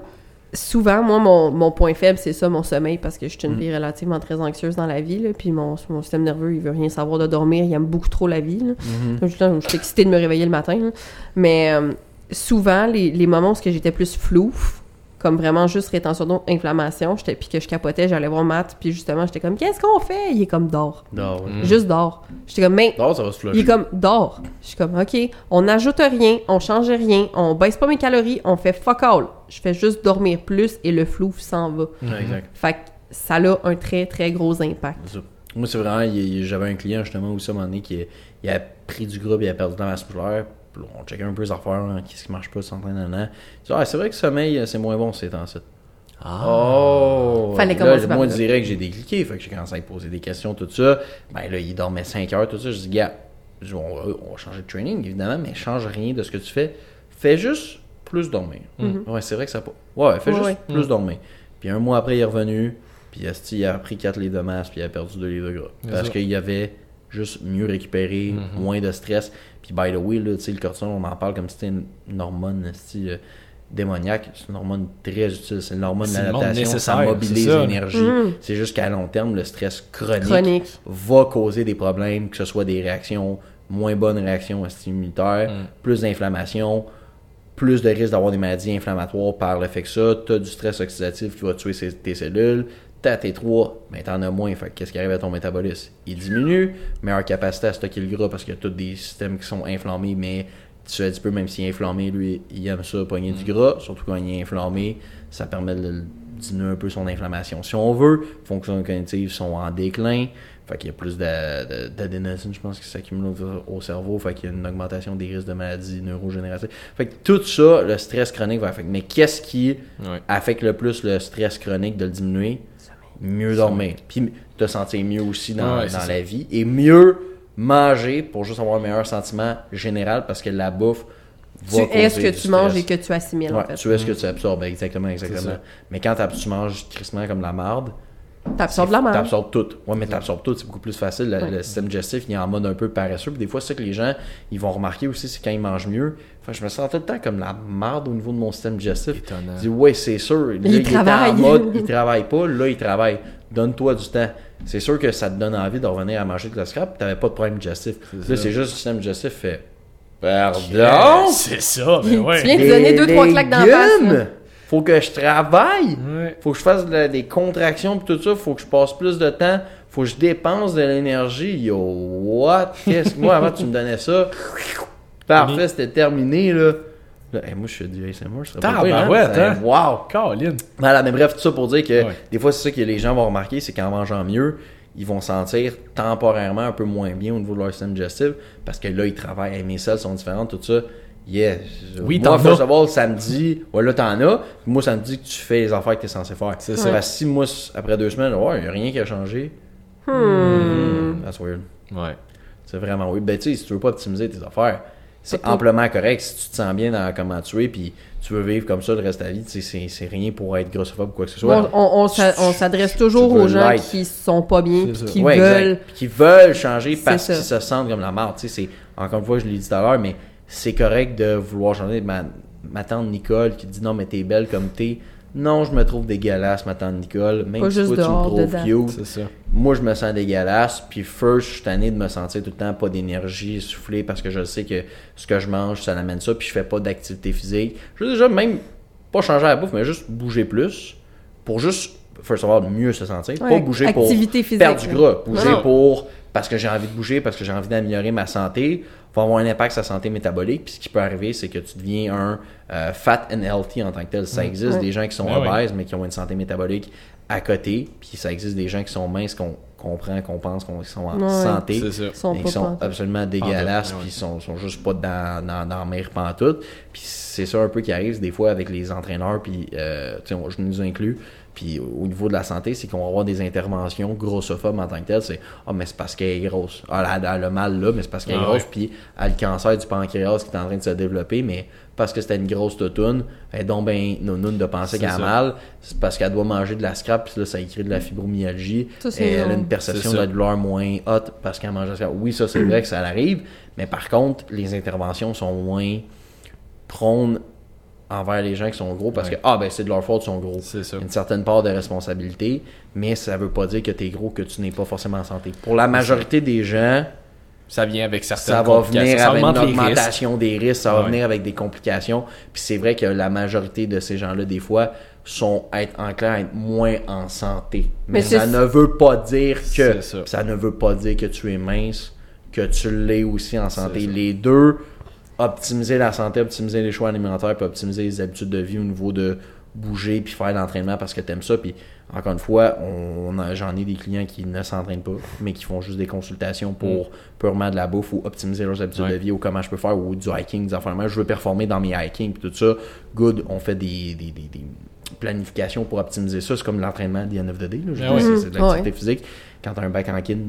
souvent, moi, mon, mon point faible, c'est ça, mon sommeil, parce que je suis une Mm. fille relativement très anxieuse dans la vie, là, puis mon, mon système nerveux, il veut rien savoir de dormir, il aime beaucoup trop la vie. là. Mhm. Comme je, suis excitée de me réveiller le matin. là. Mais euh, souvent, les, les moments où j'étais plus flou, comme vraiment juste rétention d'eau, inflammation, j'étais- puis que je capotais, j'allais voir Matt, puis justement, j'étais comme, qu'est-ce qu'on fait? Il est comme, dors. Mm. Juste dors. J'étais comme, mais Dors, ça va se il est comme, dors. Je suis comme, OK, on n'ajoute rien, on change rien, on baisse pas mes calories, on fait fuck all. Je fais juste dormir plus et le flou s'en va. Ouais, exact. Fait que ça a un très, très gros impact. Moi, c'est vraiment, j'avais un client justement où ça, moment donné, qui il a pris du gras, puis il a perdu de la masse musculaire. On checkait un peu les affaires, hein, qu'est-ce qui marche pas, nan, nan. Il dit, ah, c'est vrai que le sommeil, euh, c'est moins bon ces temps-ci. Oh! Fallait Là, commencer Moi, là. direct, j'ai décliqué. Fait que j'ai commencé à poser des questions, tout ça. Ben là, il dormait 5 heures, tout ça. Je dis, gars, je on, va, on va changer de training, évidemment, mais change rien de ce que tu fais. Fais juste plus dormir. Ouais, c'est vrai que ça pas. Ouais, fais Ouais, juste ouais. plus Mm. dormir. Puis un mois après, il est revenu. Puis il a pris 4 livres de masse, puis il a perdu 2 livres de gras. C'est Parce qu'il avait juste mieux récupéré, Mhm. moins de stress. Puis by the way, là, le cortisol, on en parle comme si c'était une, une hormone euh, démoniaque. C'est une hormone très utile. C'est une hormone d'adaptation. Ça nécessaire, mobilise l'énergie. Mhm. C'est juste qu'à long terme, le stress chronique, Chronique. va causer des problèmes, que ce soit des réactions, moins bonnes réactions immunitaires, Mm. plus d'inflammation, plus de risque d'avoir des maladies inflammatoires par le fait que ça, tu as du stress oxydatif qui va tuer tes cellules, t'as T3, mais t'en as moins, fait que qu'est-ce qui arrive à ton métabolisme? Il diminue, meilleure capacité à stocker le gras parce qu'il y a tous des systèmes qui sont inflammés, mais tu un petit peu, même s'il est inflammé, lui, il aime ça, pogner du gras, surtout quand il est inflammé, ça permet de diminuer un peu son inflammation. Si on veut, fonctions cognitives sont en déclin, fait qu'il y a plus d'a- d'a- d'adénosine, je pense, qui s'accumule au, au cerveau, fait qu'il y a une augmentation des risques de maladies neurogénératives. Fait que tout ça, le stress chronique va affecter. Mais qu'est-ce qui affecte le plus le stress chronique de le diminuer? Mieux dormir. Puis te sentir mieux aussi dans, Ouais, dans ça. la vie. Et mieux manger pour juste avoir un meilleur sentiment général parce que la bouffe va Tu es ce que tu manges et que tu assimiles, en Ouais, fait. tu es ce que tu absorbes, exactement, exactement. Mais quand tu manges crissement comme la marde, T'absorbes la merde. T'absorbes tout. Ouais, mais t'absorbes tout, c'est beaucoup plus facile. Le, Ouais. le système digestif, il est en mode un peu paresseux. Puis des fois, c'est ça que les gens, ils vont remarquer aussi, c'est quand ils mangent mieux. Enfin, je me sens tout le temps comme la marde au niveau de mon système digestif. Étonnant. Je dis, ouais, c'est sûr. Là, Il travaille. en mode, il travaille pas. Là, il travaille. Donne-toi du temps. C'est sûr que ça te donne envie de revenir à manger de la scrap. T'avais pas de problème digestif. C'est Là, c'est juste le système digestif fait. Yeah, Pardon? C'est ça, Tu mais ouais. viens de donner deux, trois claques dans la face. là. Faut que je travaille. Ouais. Faut que je fasse de des contractions pis tout ça. Faut que je passe plus de temps. Faut que je dépense de l'énergie. Yo, what? Qu'est-ce que moi avant tu me donnais ça? Parfait, c'était terminé là. Là, hey, moi je suis du ASMR, je serais pas pire, hein? Tabarouette, Ça- hein? Wow! Caroline. Voilà, mais bref, tout ça pour dire que Ouais. des fois, c'est ça que les gens vont remarquer, c'est qu'en mangeant mieux, ils vont sentir temporairement un peu moins bien au niveau de leur système digestif parce que là, ils travaillent, Hey, mes selles sont différentes, tout ça. yes. Oui, moi, t'en first as. of all, samedi, ouais, là, t'en as. Puis moi, ça me dit que tu fais les affaires que t'es censé faire. C'est Parce ça. que si moi, après deux semaines, ouais, y a rien qui a changé. Hmm. That's weird. Ouais. C'est vraiment weird. Ben, tu sais, si tu veux pas optimiser tes affaires, c'est amplement correct. Si tu te sens bien dans comment tu es, puis tu veux vivre comme ça le reste de ta vie, tu sais, c'est- c'est rien pour être grossophobe ou quoi que ce soit. On, on- on s'a- on s'adresse toujours aux gens l'être. qui sont pas bien, qui Ouais, veulent. qui veulent changer parce ça. qu'ils se sentent comme la merde. Tu sais, c'est, encore une fois, je l'ai dit tout à l'heure, mais c'est correct de vouloir changer. Ma, ma tante Nicole qui dit non, mais t'es belle comme t'es. Non, je me trouve dégueulasse, ma tante Nicole. Même Pas si juste toi, tu me trouves dedans. cute. Ça. Moi, je me sens dégueulasse. Puis, first, je suis tanné de me sentir tout le temps pas d'énergie, essoufflé, parce que je sais que ce que je mange, ça l'amène ça. Puis, je fais pas d'activité physique. Je veux déjà même pas changer la bouffe, mais juste bouger plus. Pour juste, first of all, mieux se sentir. Ouais, pas bouger pour physique, perdre du gras. Bouger Non. pour parce que j'ai envie de bouger, parce que j'ai envie d'améliorer ma santé, va avoir un impact sur sa santé métabolique. Puis ce qui peut arriver, c'est que tu deviens un euh, fat and healthy en tant que tel. Ça existe des gens qui sont obèses, mais qui ont une santé métabolique à côté. Puis ça existe des gens qui sont minces, qu'on comprend, qu'on pense, qu'on qui sont en Ouais. santé. C'est ça. Ils sont qui sont absolument dégueulasses, puis ils sont, sont juste pas dans, dans, dans la mer pantoute. Puis c'est ça un peu qui arrive des fois avec les entraîneurs, puis euh, tu sais, on- je nous inclus. Puis au niveau de la santé, c'est qu'on va avoir des interventions grossophobes en tant que telles. C'est Ah, mais c'est parce qu'elle est grosse. Ah, elle a, elle a le mal là, mais c'est parce qu'elle est Ah grosse. ouais. Puis elle a le cancer du pancréas qui est en train de se développer, mais parce que c'était une grosse toutoune, elle est donc ben nounoune de penser qu'elle a mal. C'est parce qu'elle doit manger de la scrap, puis là, ça écrit de la fibromyalgie. Ça, Et elle a une perception de la douleur moins haute parce qu'elle mange de la scrap. Oui, ça, c'est vrai que ça arrive, mais par contre, les interventions sont moins prônes envers les gens qui sont gros parce Ouais. que ah ben c'est de leur faute ils sont gros. C'est ça. Une certaine part de responsabilité, mais ça veut pas dire que tu es gros que tu n'es pas forcément en santé. Pour la majorité des gens, Ça vient avec certaines ça va venir Ça avec une risques. augmentation des risques, ça va Ouais. venir avec des complications. Puis c'est vrai que la majorité de ces gens-là, des fois, sont être en clair être moins en santé. Mais, ça ne veut pas dire que C'est ça. ça ne veut pas dire que tu es mince, que tu l'es aussi en santé. Les deux, optimiser la santé, optimiser les choix alimentaires, puis optimiser les habitudes de vie au niveau de bouger puis faire l'entraînement parce que t'aimes ça puis encore une fois on j'en ai des clients qui ne s'entraînent pas mais qui font juste des consultations pour purement de la bouffe ou optimiser leurs habitudes Mm. Ouais. de vie ou comment je peux faire ou du hiking des affaires je veux performer dans mes hiking puis tout ça good on fait des, des, des- des planifications pour optimiser ça c'est comme l'entraînement the end of the day dire, c'est- de l'activité Ouais. physique quand t'as un bac en kin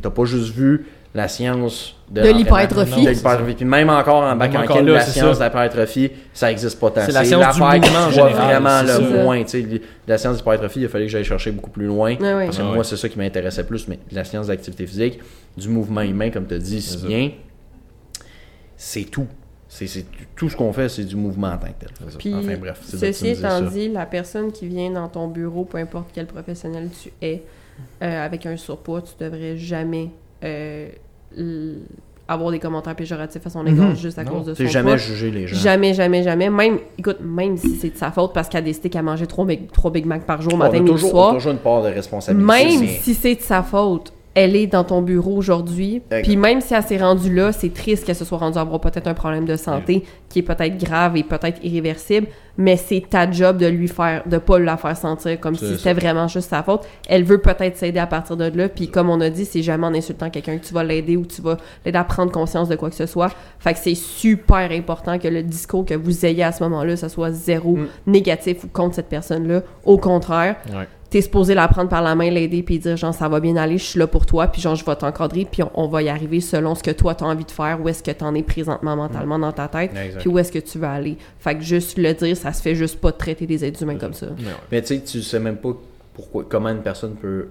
t'as pas juste vu la science de, De l'hypertrophie. de l'hypertrophie. Puis même encore en bac Même en là, la science de l'hypertrophie, ça existe pas tant. C'est la science du qui mouvement voit général, vraiment le ça. moins. tu sais, La science de l'hypertrophie, il fallu que j'aille chercher beaucoup plus loin. Ouais. Parce que Ah moi, c'est ça qui m'intéressait plus. Mais la science de l'activité physique, du mouvement humain, comme tu as dit si bien, c'est tout. C'est c'est tout ce qu'on fait, c'est du mouvement en tant que tel. Puis, enfin bref, c'est ceci étant ça. dit, la personne qui vient dans ton bureau, peu importe quel professionnel tu es, euh, avec un surpoids, tu devrais jamais euh, avoir des commentaires péjoratifs à son égard Mhm. juste à Non, cause de son jamais poids. juger les gens. Jamais, jamais, jamais. Même, écoute, même si c'est de sa faute parce qu'elle a décidé qu'elle mangeait trois Big, trois Big Mac par jour, matin, a midi, toujours, soir. toujours une part de responsabilité. Même si c'est de sa faute, elle est dans ton bureau aujourd'hui. Puis même si elle s'est rendue là, c'est triste qu'elle se soit rendue à avoir peut-être un problème de santé qui est peut-être grave et peut-être irréversible, mais c'est ta job de lui faire, de pas la faire sentir comme si c'était vraiment juste sa faute. Elle veut peut-être s'aider à partir de là. Puis comme on a dit, c'est jamais en insultant quelqu'un que tu vas l'aider ou tu vas l'aider à prendre conscience de quoi que ce soit. Fait que c'est super important que le discours que vous ayez à ce moment-là, ça soit zéro Mm. négatif ou contre cette personne-là. Au contraire, Ouais. T'es supposé la prendre par la main, l'aider, puis dire genre ça va bien aller, je suis là pour toi, puis genre je vais t'encadrer, puis on, on va y arriver selon ce que toi t'as envie de faire, où est-ce que t'en es présentement mentalement dans ta tête, puis où est-ce que tu veux aller. Fait que juste le dire, ça se fait juste pas de traiter des êtres humains comme ça. Mais tu sais, tu sais même pas pourquoi, comment une personne peut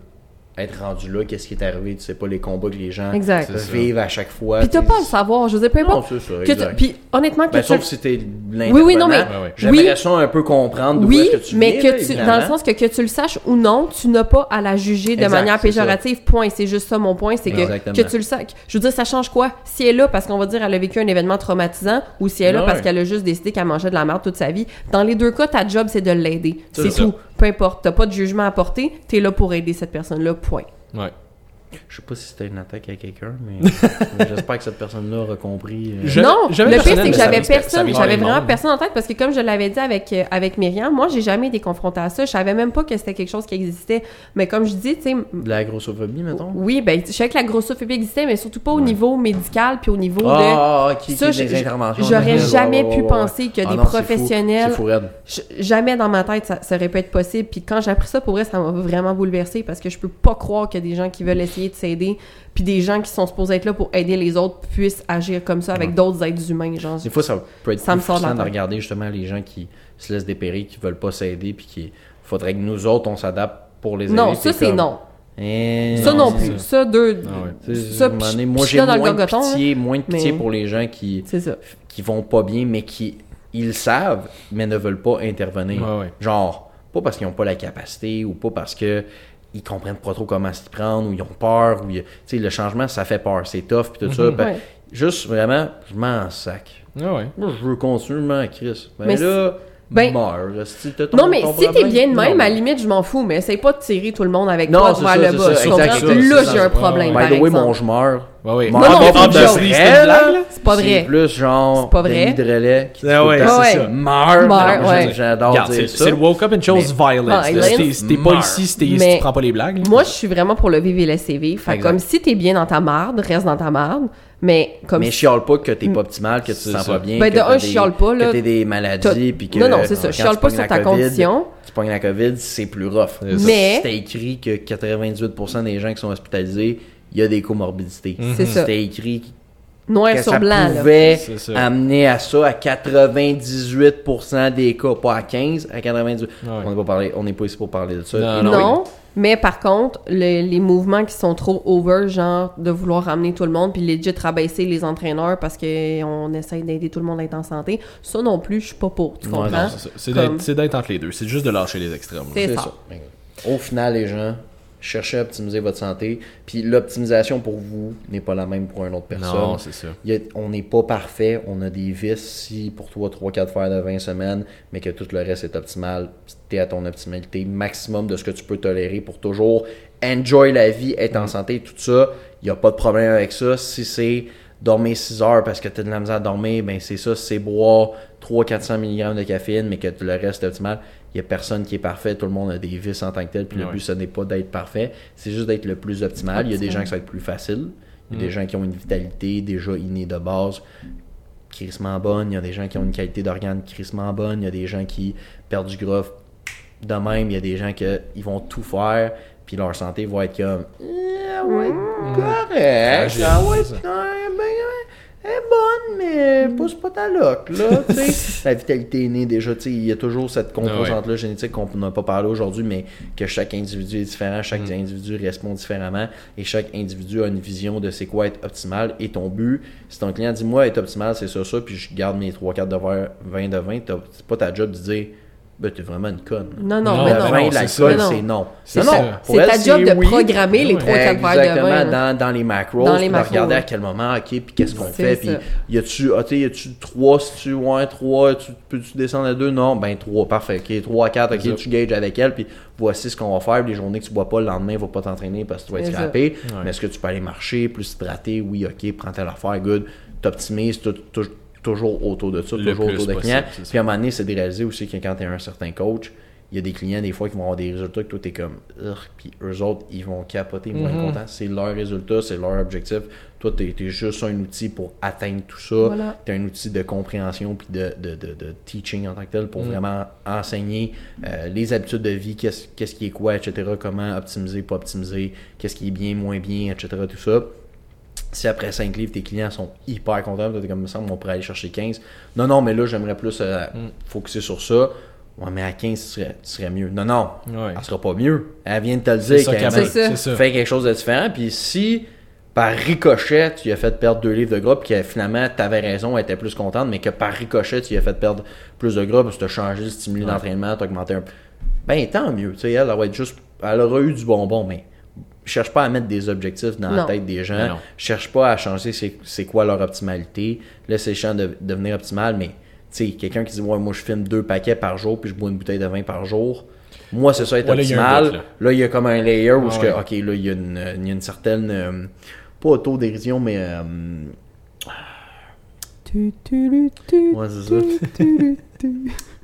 être rendue là, qu'est-ce qui est arrivé, tu sais pas les combats que les gens Exact. Vivent à chaque fois. Puis t'as pas à sais, le savoir, je veux dire, peu Non, importe. c'est ça, que tu- exact. Puis honnêtement, que Ben, tu... sauf si t'es Oui, oui, non, mais-. J'aimerais Oui. ça un peu comprendre d'où Oui, est-ce que tu mais viens, que tu, dans le sens que, que tu le saches ou non, tu n'as pas à la juger de Exact, manière ça. péjorative. Point. C'est juste ça mon point, c'est que, Exactement. que tu le saches. Je veux dire, ça change quoi? Si elle est là parce qu'on va dire elle a vécu un événement traumatisant ou si elle est là parce qu'elle a juste décidé qu'elle mangeait de la merde toute sa vie. Dans les deux cas, ta job c'est de l'aider. C'est tout. Peu importe. T'as pas de jugement à porter. T'es là pour aider cette personne-là. Point. Je sais pas si c'était une attaque à quelqu'un, mais j'espère que cette personne-là aura compris. euh, Je- non, le pire, c'est que j'avais personne, j'avais vraiment personne en tête parce que comme je l'avais dit avec, euh, avec Myriam, moi, j'ai jamais été confrontée à ça. Je savais même pas que c'était quelque chose qui existait. Mais comme je dis, tu sais, De la grossophobie, mettons? oui, ben, je savais que la grossophobie existait, mais surtout pas au niveau médical puis au niveau de. Ah, ah, qui, Ça, qui est des je- interventions. J'aurais jamais pu penser que des professionnels. Jamais dans ma tête ça, ça aurait pu être possible. Puis quand j'ai appris ça, pour vrai, ça m'a vraiment bouleversé parce que je peux pas croire que des gens qui veulent essayer de s'aider, puis des gens qui sont supposés être là pour aider les autres puissent agir comme ça avec Ouais. d'autres êtres humains. Genre, Des fois, ça peut être Ça plus me sort de regarder justement les gens qui se laissent dépérir, qui veulent pas s'aider, puis qui faudrait que nous autres, on s'adapte pour les aider. non, ça c'est comme, non. Ça non, plus. ça. Ça, deux. Ah ouais. Ça, je- moi, j'ai moins de pitié, moins de pitié mais- pour les gens qui, C'est ça. qui vont pas bien, mais qui ils savent, mais ne veulent pas intervenir. Ouais. Genre, pas parce qu'ils n'ont pas la capacité ou pas parce que ils comprennent pas trop comment s'y prendre ou ils ont peur ou ils- tu sais le changement ça fait peur, c'est tough puis tout ça. Ben, Ouais. Juste vraiment, je m'en sac. Ah ouais. Moi, je veux continuer, mais Chris. Ben Mais là, ben- meurs. Si t'as ton- Non, mais ton si t'es bien de même, non. à la limite, je m'en fous, mais essaye pas de tirer tout le monde avec Non, toi vers le bas. ça, exact, ça, Là, c'est j'ai ça. un problème, By par the way, mon je meurs. Ouais, ouais. Mon Non, non, pas c'est une C'était blague, là? C'est pas C'est vrai. plus genre C'est pas vrai. Denis Drolet qui Ah ouais, c'est ça. meurt. Ouais. J'adore dire c'est ça. c'est le woke up and chose Mais- violence. Si t'es- t'es pas ici, si t'es- tu prends pas les blagues. Moi, je suis vraiment pour le vivre et laisser vivre. Fait comme si t'es bien dans ta marde, reste dans ta marde. Mais comme Mais chiale pas que t'es pas optimal, que tu te C'est sens pas bien. Ben, de un, chiale pas, là. Que t'as des maladies, puis que... Non, non, c'est ça. Chiale pas sur ta condition. Tu pognes la COVID, c'est plus rough. C'est. Mais- Si t'as écrit que 98% des gens qui sont hospitalisés, il y a des comorbidités. C'est Si ça. t'as écrit Noir que sur ça blanc, pouvait C'est ça. amener à ça à 98% des cas, pas à 15, à 98. Ouais. On n'est pas, parlé- on n'est pas ici pour parler de ça. Non, mais par contre, le- les mouvements qui sont trop over, genre de vouloir ramener tout le monde, puis legit rabaisser les entraîneurs parce qu'on essaye d'aider tout le monde à être en santé, ça non plus, je suis pas pour, tu comprends? C'est. C'est Comme- d'être- c'est entre les deux. C'est juste de lâcher les extrêmes. C'est C'est ça. ça. Au final, les gens, cherchez à optimiser votre santé. Puis l'optimisation pour vous n'est pas la même pour une autre personne. Non, c'est ça. A- on n'est pas parfait, on a des vices. Si pour toi, 3-4 fois de 20 semaines, mais que tout le reste est optimal, tu es à ton optimalité maximum de ce que tu peux tolérer pour toujours enjoy la vie, être en santé, tout ça. Il n'y a pas de problème avec ça. Si c'est dormir 6 heures parce que tu as de la misère à dormir, ben c'est ça. Si c'est boire 300-400 mg de caféine, mais que tout le reste est optimal, il n'y a personne qui est parfait. Tout le monde a des vices en tant que tel. Puis le Ouais. but, ce n'est pas d'être parfait. C'est juste d'être le plus optimal. Il y a des gens qui ça va être plus facile. Il y a des gens qui ont une vitalité déjà innée de base crissement bonne. Il y a des gens qui ont une qualité d'organe crissement bonne. Il y a des gens qui perdent du gras de même. Il y a des gens qui ils vont tout faire. Puis leur santé va être comme. Eh, ouais, correct. Ah ouais, ah, elle est bonne, mais pousse pas ta loque, là. La vitalité est née déjà. tu sais, Il y a toujours cette composante-là génétique qu'on n'a pas parlé aujourd'hui, mais que chaque individu est différent, chaque individu répond différemment et chaque individu a une vision de c'est quoi être optimal. Et ton but, si ton client dit moi être optimal, c'est ça, ça, puis je garde mes 3-4 de verre 20 de 20, t'as- c'est pas ta job de dire ben, t'es vraiment une conne. Non, non, Non, mais Le non. l'alcool, Non. c'est non. C'est non, C'est ta job de oui. programmer les Ouais. 3-4 verres de Exactement, vin. dans, dans les macros, Dans les macros, regarder à quel moment, ok, puis qu'est-ce qu'on fait, puis y a-tu, ah, y a-tu 3, si tu, ouais, 3, tu, peux-tu descendre à 2, non, ben 3, parfait, ok, 3, 4, C'est ok, tu gages avec elle, puis voici ce qu'on va faire, les journées que tu bois pas, le lendemain, va pas t'entraîner parce que tu vas être scrappé, mais est-ce que tu peux aller marcher, plus hydrater, oui, ok, prends telle affaire, good, t'optimises, tout- tout- toujours autour de ça, Le toujours autour de possible, clients, puis à un moment donné, c'est de réaliser aussi que quand tu es un certain coach, il y a des clients des fois qui vont avoir des résultats que toi t'es comme puis eux autres ils vont capoter ils vont Mhm. être contents c'est leur résultat c'est leur objectif toi t'es es juste un outil pour atteindre tout ça Voilà. t'es un outil de compréhension puis de, de, de, de teaching en tant que tel pour Mhm. vraiment enseigner euh, les habitudes de vie qu'est-ce qu'est-ce qui est quoi etc comment optimiser pas optimiser qu'est-ce qui est bien moins bien etc tout ça si après 5 livres, tes clients sont hyper contents, t'es comme ça, on pourrait aller chercher 15. Non, non, mais là, j'aimerais plus euh, Mm. focuser sur ça. Ouais, mais à 15, tu serais, tu serais mieux. Non, non, Ouais. elle sera pas mieux. Elle vient de te le dire qu'elle ça. fait quelque chose de différent. Puis si, par ricochet, tu lui as fait perdre deux livres de gras, puis que finalement, tu avais raison, elle était plus contente, mais que par ricochet, tu lui as fait perdre plus de gras, parce que tu as changé le stimuli Ouais. d'entraînement, tu as augmenté un peu. Ben, tant mieux. Tu sais, elle, elle va être juste. Elle aura eu du bonbon, mais cherche pas à mettre des objectifs dans la tête des gens. Cherche pas à changer c'est, quoi leur optimalité. Laisse les gens de, devenir optimal, mais tu sais, quelqu'un qui dit Ouais, moi je filme deux paquets par jour puis je bois une bouteille de vin par jour. Moi, c'est ça être Ouais, là, il optimal. là. là. il y a comme un layer où, Ah je que, ouais. ok, là, il y a une, il y a une certaine, euh, pas autodérision, mais, euh, Tu, tu, lu, tu, ouais, c'est ça.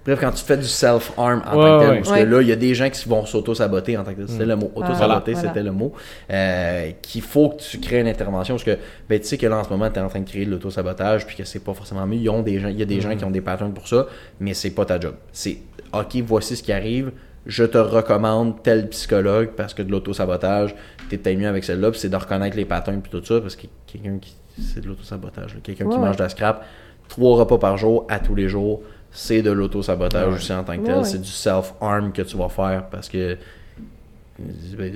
Bref, quand tu fais du self-harm en Ouais, tant que tel, ouais. parce Ouais. que là, il y a des gens qui vont s'auto-saboter en tant que tel. C'était le mot. Auto-saboter, Voilà. c'était le mot. Euh, qu'il faut que tu crées une intervention. Parce que, ben, tu sais que là, en ce moment, tu es en train de créer de l'auto-sabotage, puis que c'est pas forcément mieux. Ils ont des gens, il y a des gens qui ont des patterns pour ça, mais c'est pas ta job. C'est, OK, voici ce qui arrive. Je te recommande tel psychologue parce que de l'auto-sabotage, t'es peut-être mieux avec celle-là, puis c'est de reconnaître les patterns, puis tout ça, parce que quelqu'un qui. C'est de l'auto-sabotage. là. Quelqu'un qui Ouais, mange de la scrap, trois repas par jour, à tous les jours, c'est de l'auto-sabotage Ouais. aussi en tant que Ouais, tel. ouais. C'est du self-harm que tu vas faire parce que. ben,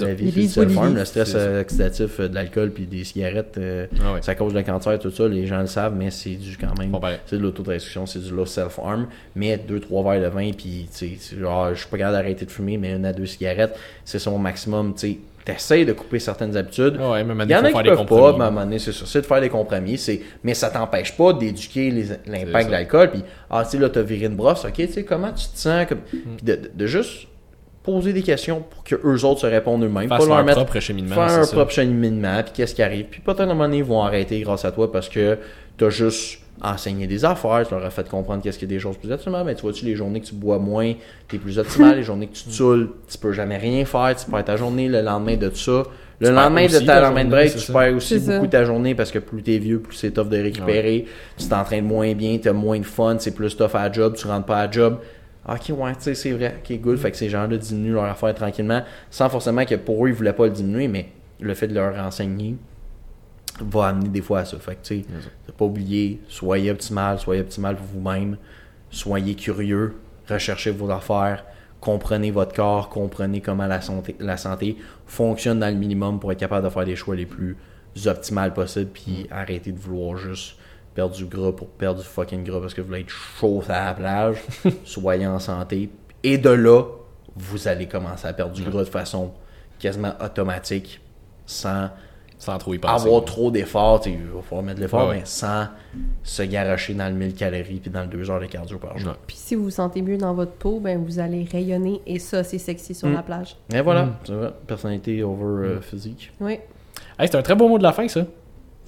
la vie, du est self-harm. Le stress oxydatif euh, de l'alcool puis des cigarettes, euh, Ah ouais. ça cause le cancer, tout ça. Les gens le savent, mais c'est du quand même. Bon, ben, C'est de l'autodestruction, c'est du low self-harm. Mais deux, trois verres de vin, puis tu sais, genre, je suis pas capable d'arrêter de fumer, mais une à deux cigarettes, c'est son maximum. Tu sais, t'essayes de couper certaines habitudes. ouais, même Il y en a qui faire peuvent pas, mais à un moment donné, c'est ça. C'est de faire des compromis. C'est... Mais ça t'empêche pas d'éduquer l'impact de l'alcool. Puis, ah, tu sais, là, t'as viré une brosse. OK, tu sais, comment tu te sens? Comme... Mm. Puis de, de- de juste poser des questions pour que eux autres se répondent eux-mêmes. Pas leur propre cheminement. faire un ça. propre cheminement, puis qu'est-ce qui arrive. Puis peut-être à un moment donné, ils vont arrêter grâce à toi parce que t'as juste enseigné des affaires, tu leur as fait comprendre qu'est-ce qu'il y a des choses plus optimales. Mais tu vois-tu, les journées que tu bois moins, t'es plus optimal. les journées que tu te saoules, tu peux jamais rien faire, tu perds ta journée le lendemain de ça. Le Tu lendemain de ta lendemain de break, tu ça. perds aussi beaucoup ta journée parce que plus t'es vieux, plus c'est tough de récupérer. Tu t'entraînes moins bien, t'as moins de fun, c'est plus tough à la job, tu rentres pas à la job. Ok, ouais, tu sais, c'est vrai. Ok, good. Fait que ces gens-là diminuent leur affaire tranquillement, sans forcément que pour eux, ils voulaient pas le diminuer, mais le fait de leur enseigner va amener des fois à ça. Fait que, tu sais, de pas oublier, soyez optimal, soyez optimal pour vous-même, soyez curieux, recherchez vos affaires, comprenez votre corps, comprenez comment la santé, la santé fonctionne dans le minimum pour être capable de faire des choix les plus optimales possibles, puis arrêtez de vouloir juste perdre du gras pour perdre du fucking gras parce que vous voulez être chaud à la plage, soyez en santé, et de là, vous allez commencer à perdre du gras de façon quasiment automatique, sans Sans trop y penser. avoir trop d'efforts, tu sais, il va falloir mettre de l'effort, Ouais, mais sans se garocher dans le 1000 calories puis dans le 2 heures de cardio par jour. Puis si vous vous sentez mieux dans votre peau, ben vous allez rayonner et ça, c'est sexy sur Mm. la plage. Et voilà, Mm. c'est vrai, personnalité over euh, physique. Oui. Hey, c'est un très beau mot de la fin, ça.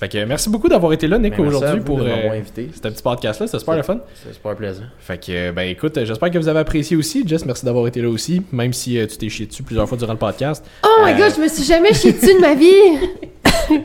Fait que merci beaucoup d'avoir été là, Nick, Ben, aujourd'hui pour de m'avoir euh, invité. ce petit podcast-là. C'était super le fun. C'est super plaisant. Fait que, ben écoute, j'espère que vous avez apprécié aussi. Jess, merci d'avoir été là aussi, même si euh, tu t'es chié dessus plusieurs fois durant le podcast. Oh my Euh, god, je me suis jamais chié dessus de ma vie!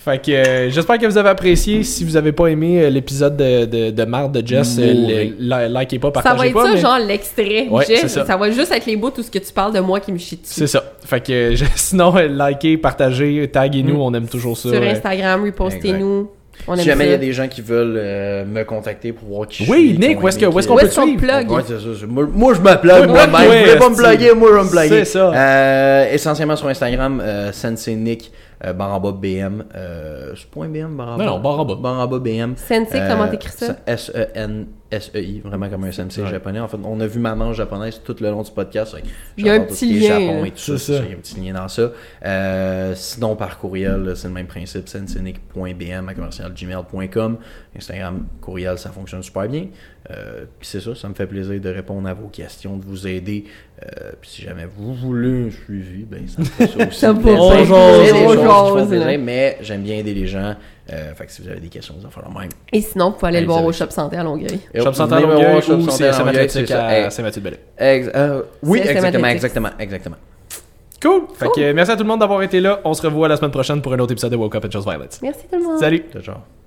Fait que euh, j'espère que vous avez apprécié. Si vous avez pas aimé euh, l'épisode de, de, de marde de Jess, euh, le- likez pas, ça va partagez être pas. ça, mais- genre l'extrait. Ouais, c'est ça. ça. va juste être les bouts, tout ce que tu parles de moi qui me chie dessus. C'est ça. Fait que euh, je- sinon, euh, likez, partagez, taguez-nous, Mm. on aime toujours ça. Sur euh. Instagram, repostez-nous. On aime Si jamais il y ça. a des gens qui veulent euh, me contacter pour voir qui je Oui, suis, Nick, où est-ce que- aimé où est-ce que- qu'on Où peut est-ce te qu'on suivre? plug? Ouais, c'est ça. c'est- Moi, moi, je me plug Ouais, moi-même. ouais, vous voulez pas me c'est- plugger, moi, je vais me plugger. C'est ça. Euh, essentiellement sur Instagram, euh, Sensei Nick, euh, barre en bas BM. Euh, c'est point BM, bas. Non, non, barre en bas. Barre en bas BM. Sensei, Euh, comment t'écris ça? S-E-N-S-E-I, vraiment comme un sensei Ouais. japonais. En fait, on a vu maman japonaise tout le long du podcast. Il y a un petit qui est lien, Japon et tout ça, Il y a un petit lien dans ça. Euh, sinon, par courriel, c'est le même principe. senseinik.bm à commercialgmail.com. Instagram, courriel, ça fonctionne super bien. Euh, Puis c'est ça, ça me fait plaisir de répondre à vos questions, de vous aider. Euh, Puis si jamais vous voulez un suivi, ben ça me fait ça aussi. Ça plaisir. mais j'aime bien aider les gens. Euh, fait que si vous avez des questions, vous en la même. Et sinon, vous pouvez aller le voir au. Shop Santé à Longueuil. Shop Santé à Longueuil ou Santé c'est à Longueuil, Saint-Mathieu c'est ça. à Saint-Mathieu-de-Belleuil. Ex- euh, oui, exactement, exactement, exactement. Cool. Fait que euh, merci à tout le monde d'avoir été là. On se revoit la semaine prochaine pour un autre épisode de Woke Up and Chose Violence. Merci tout le monde. Salut. Ciao, ciao.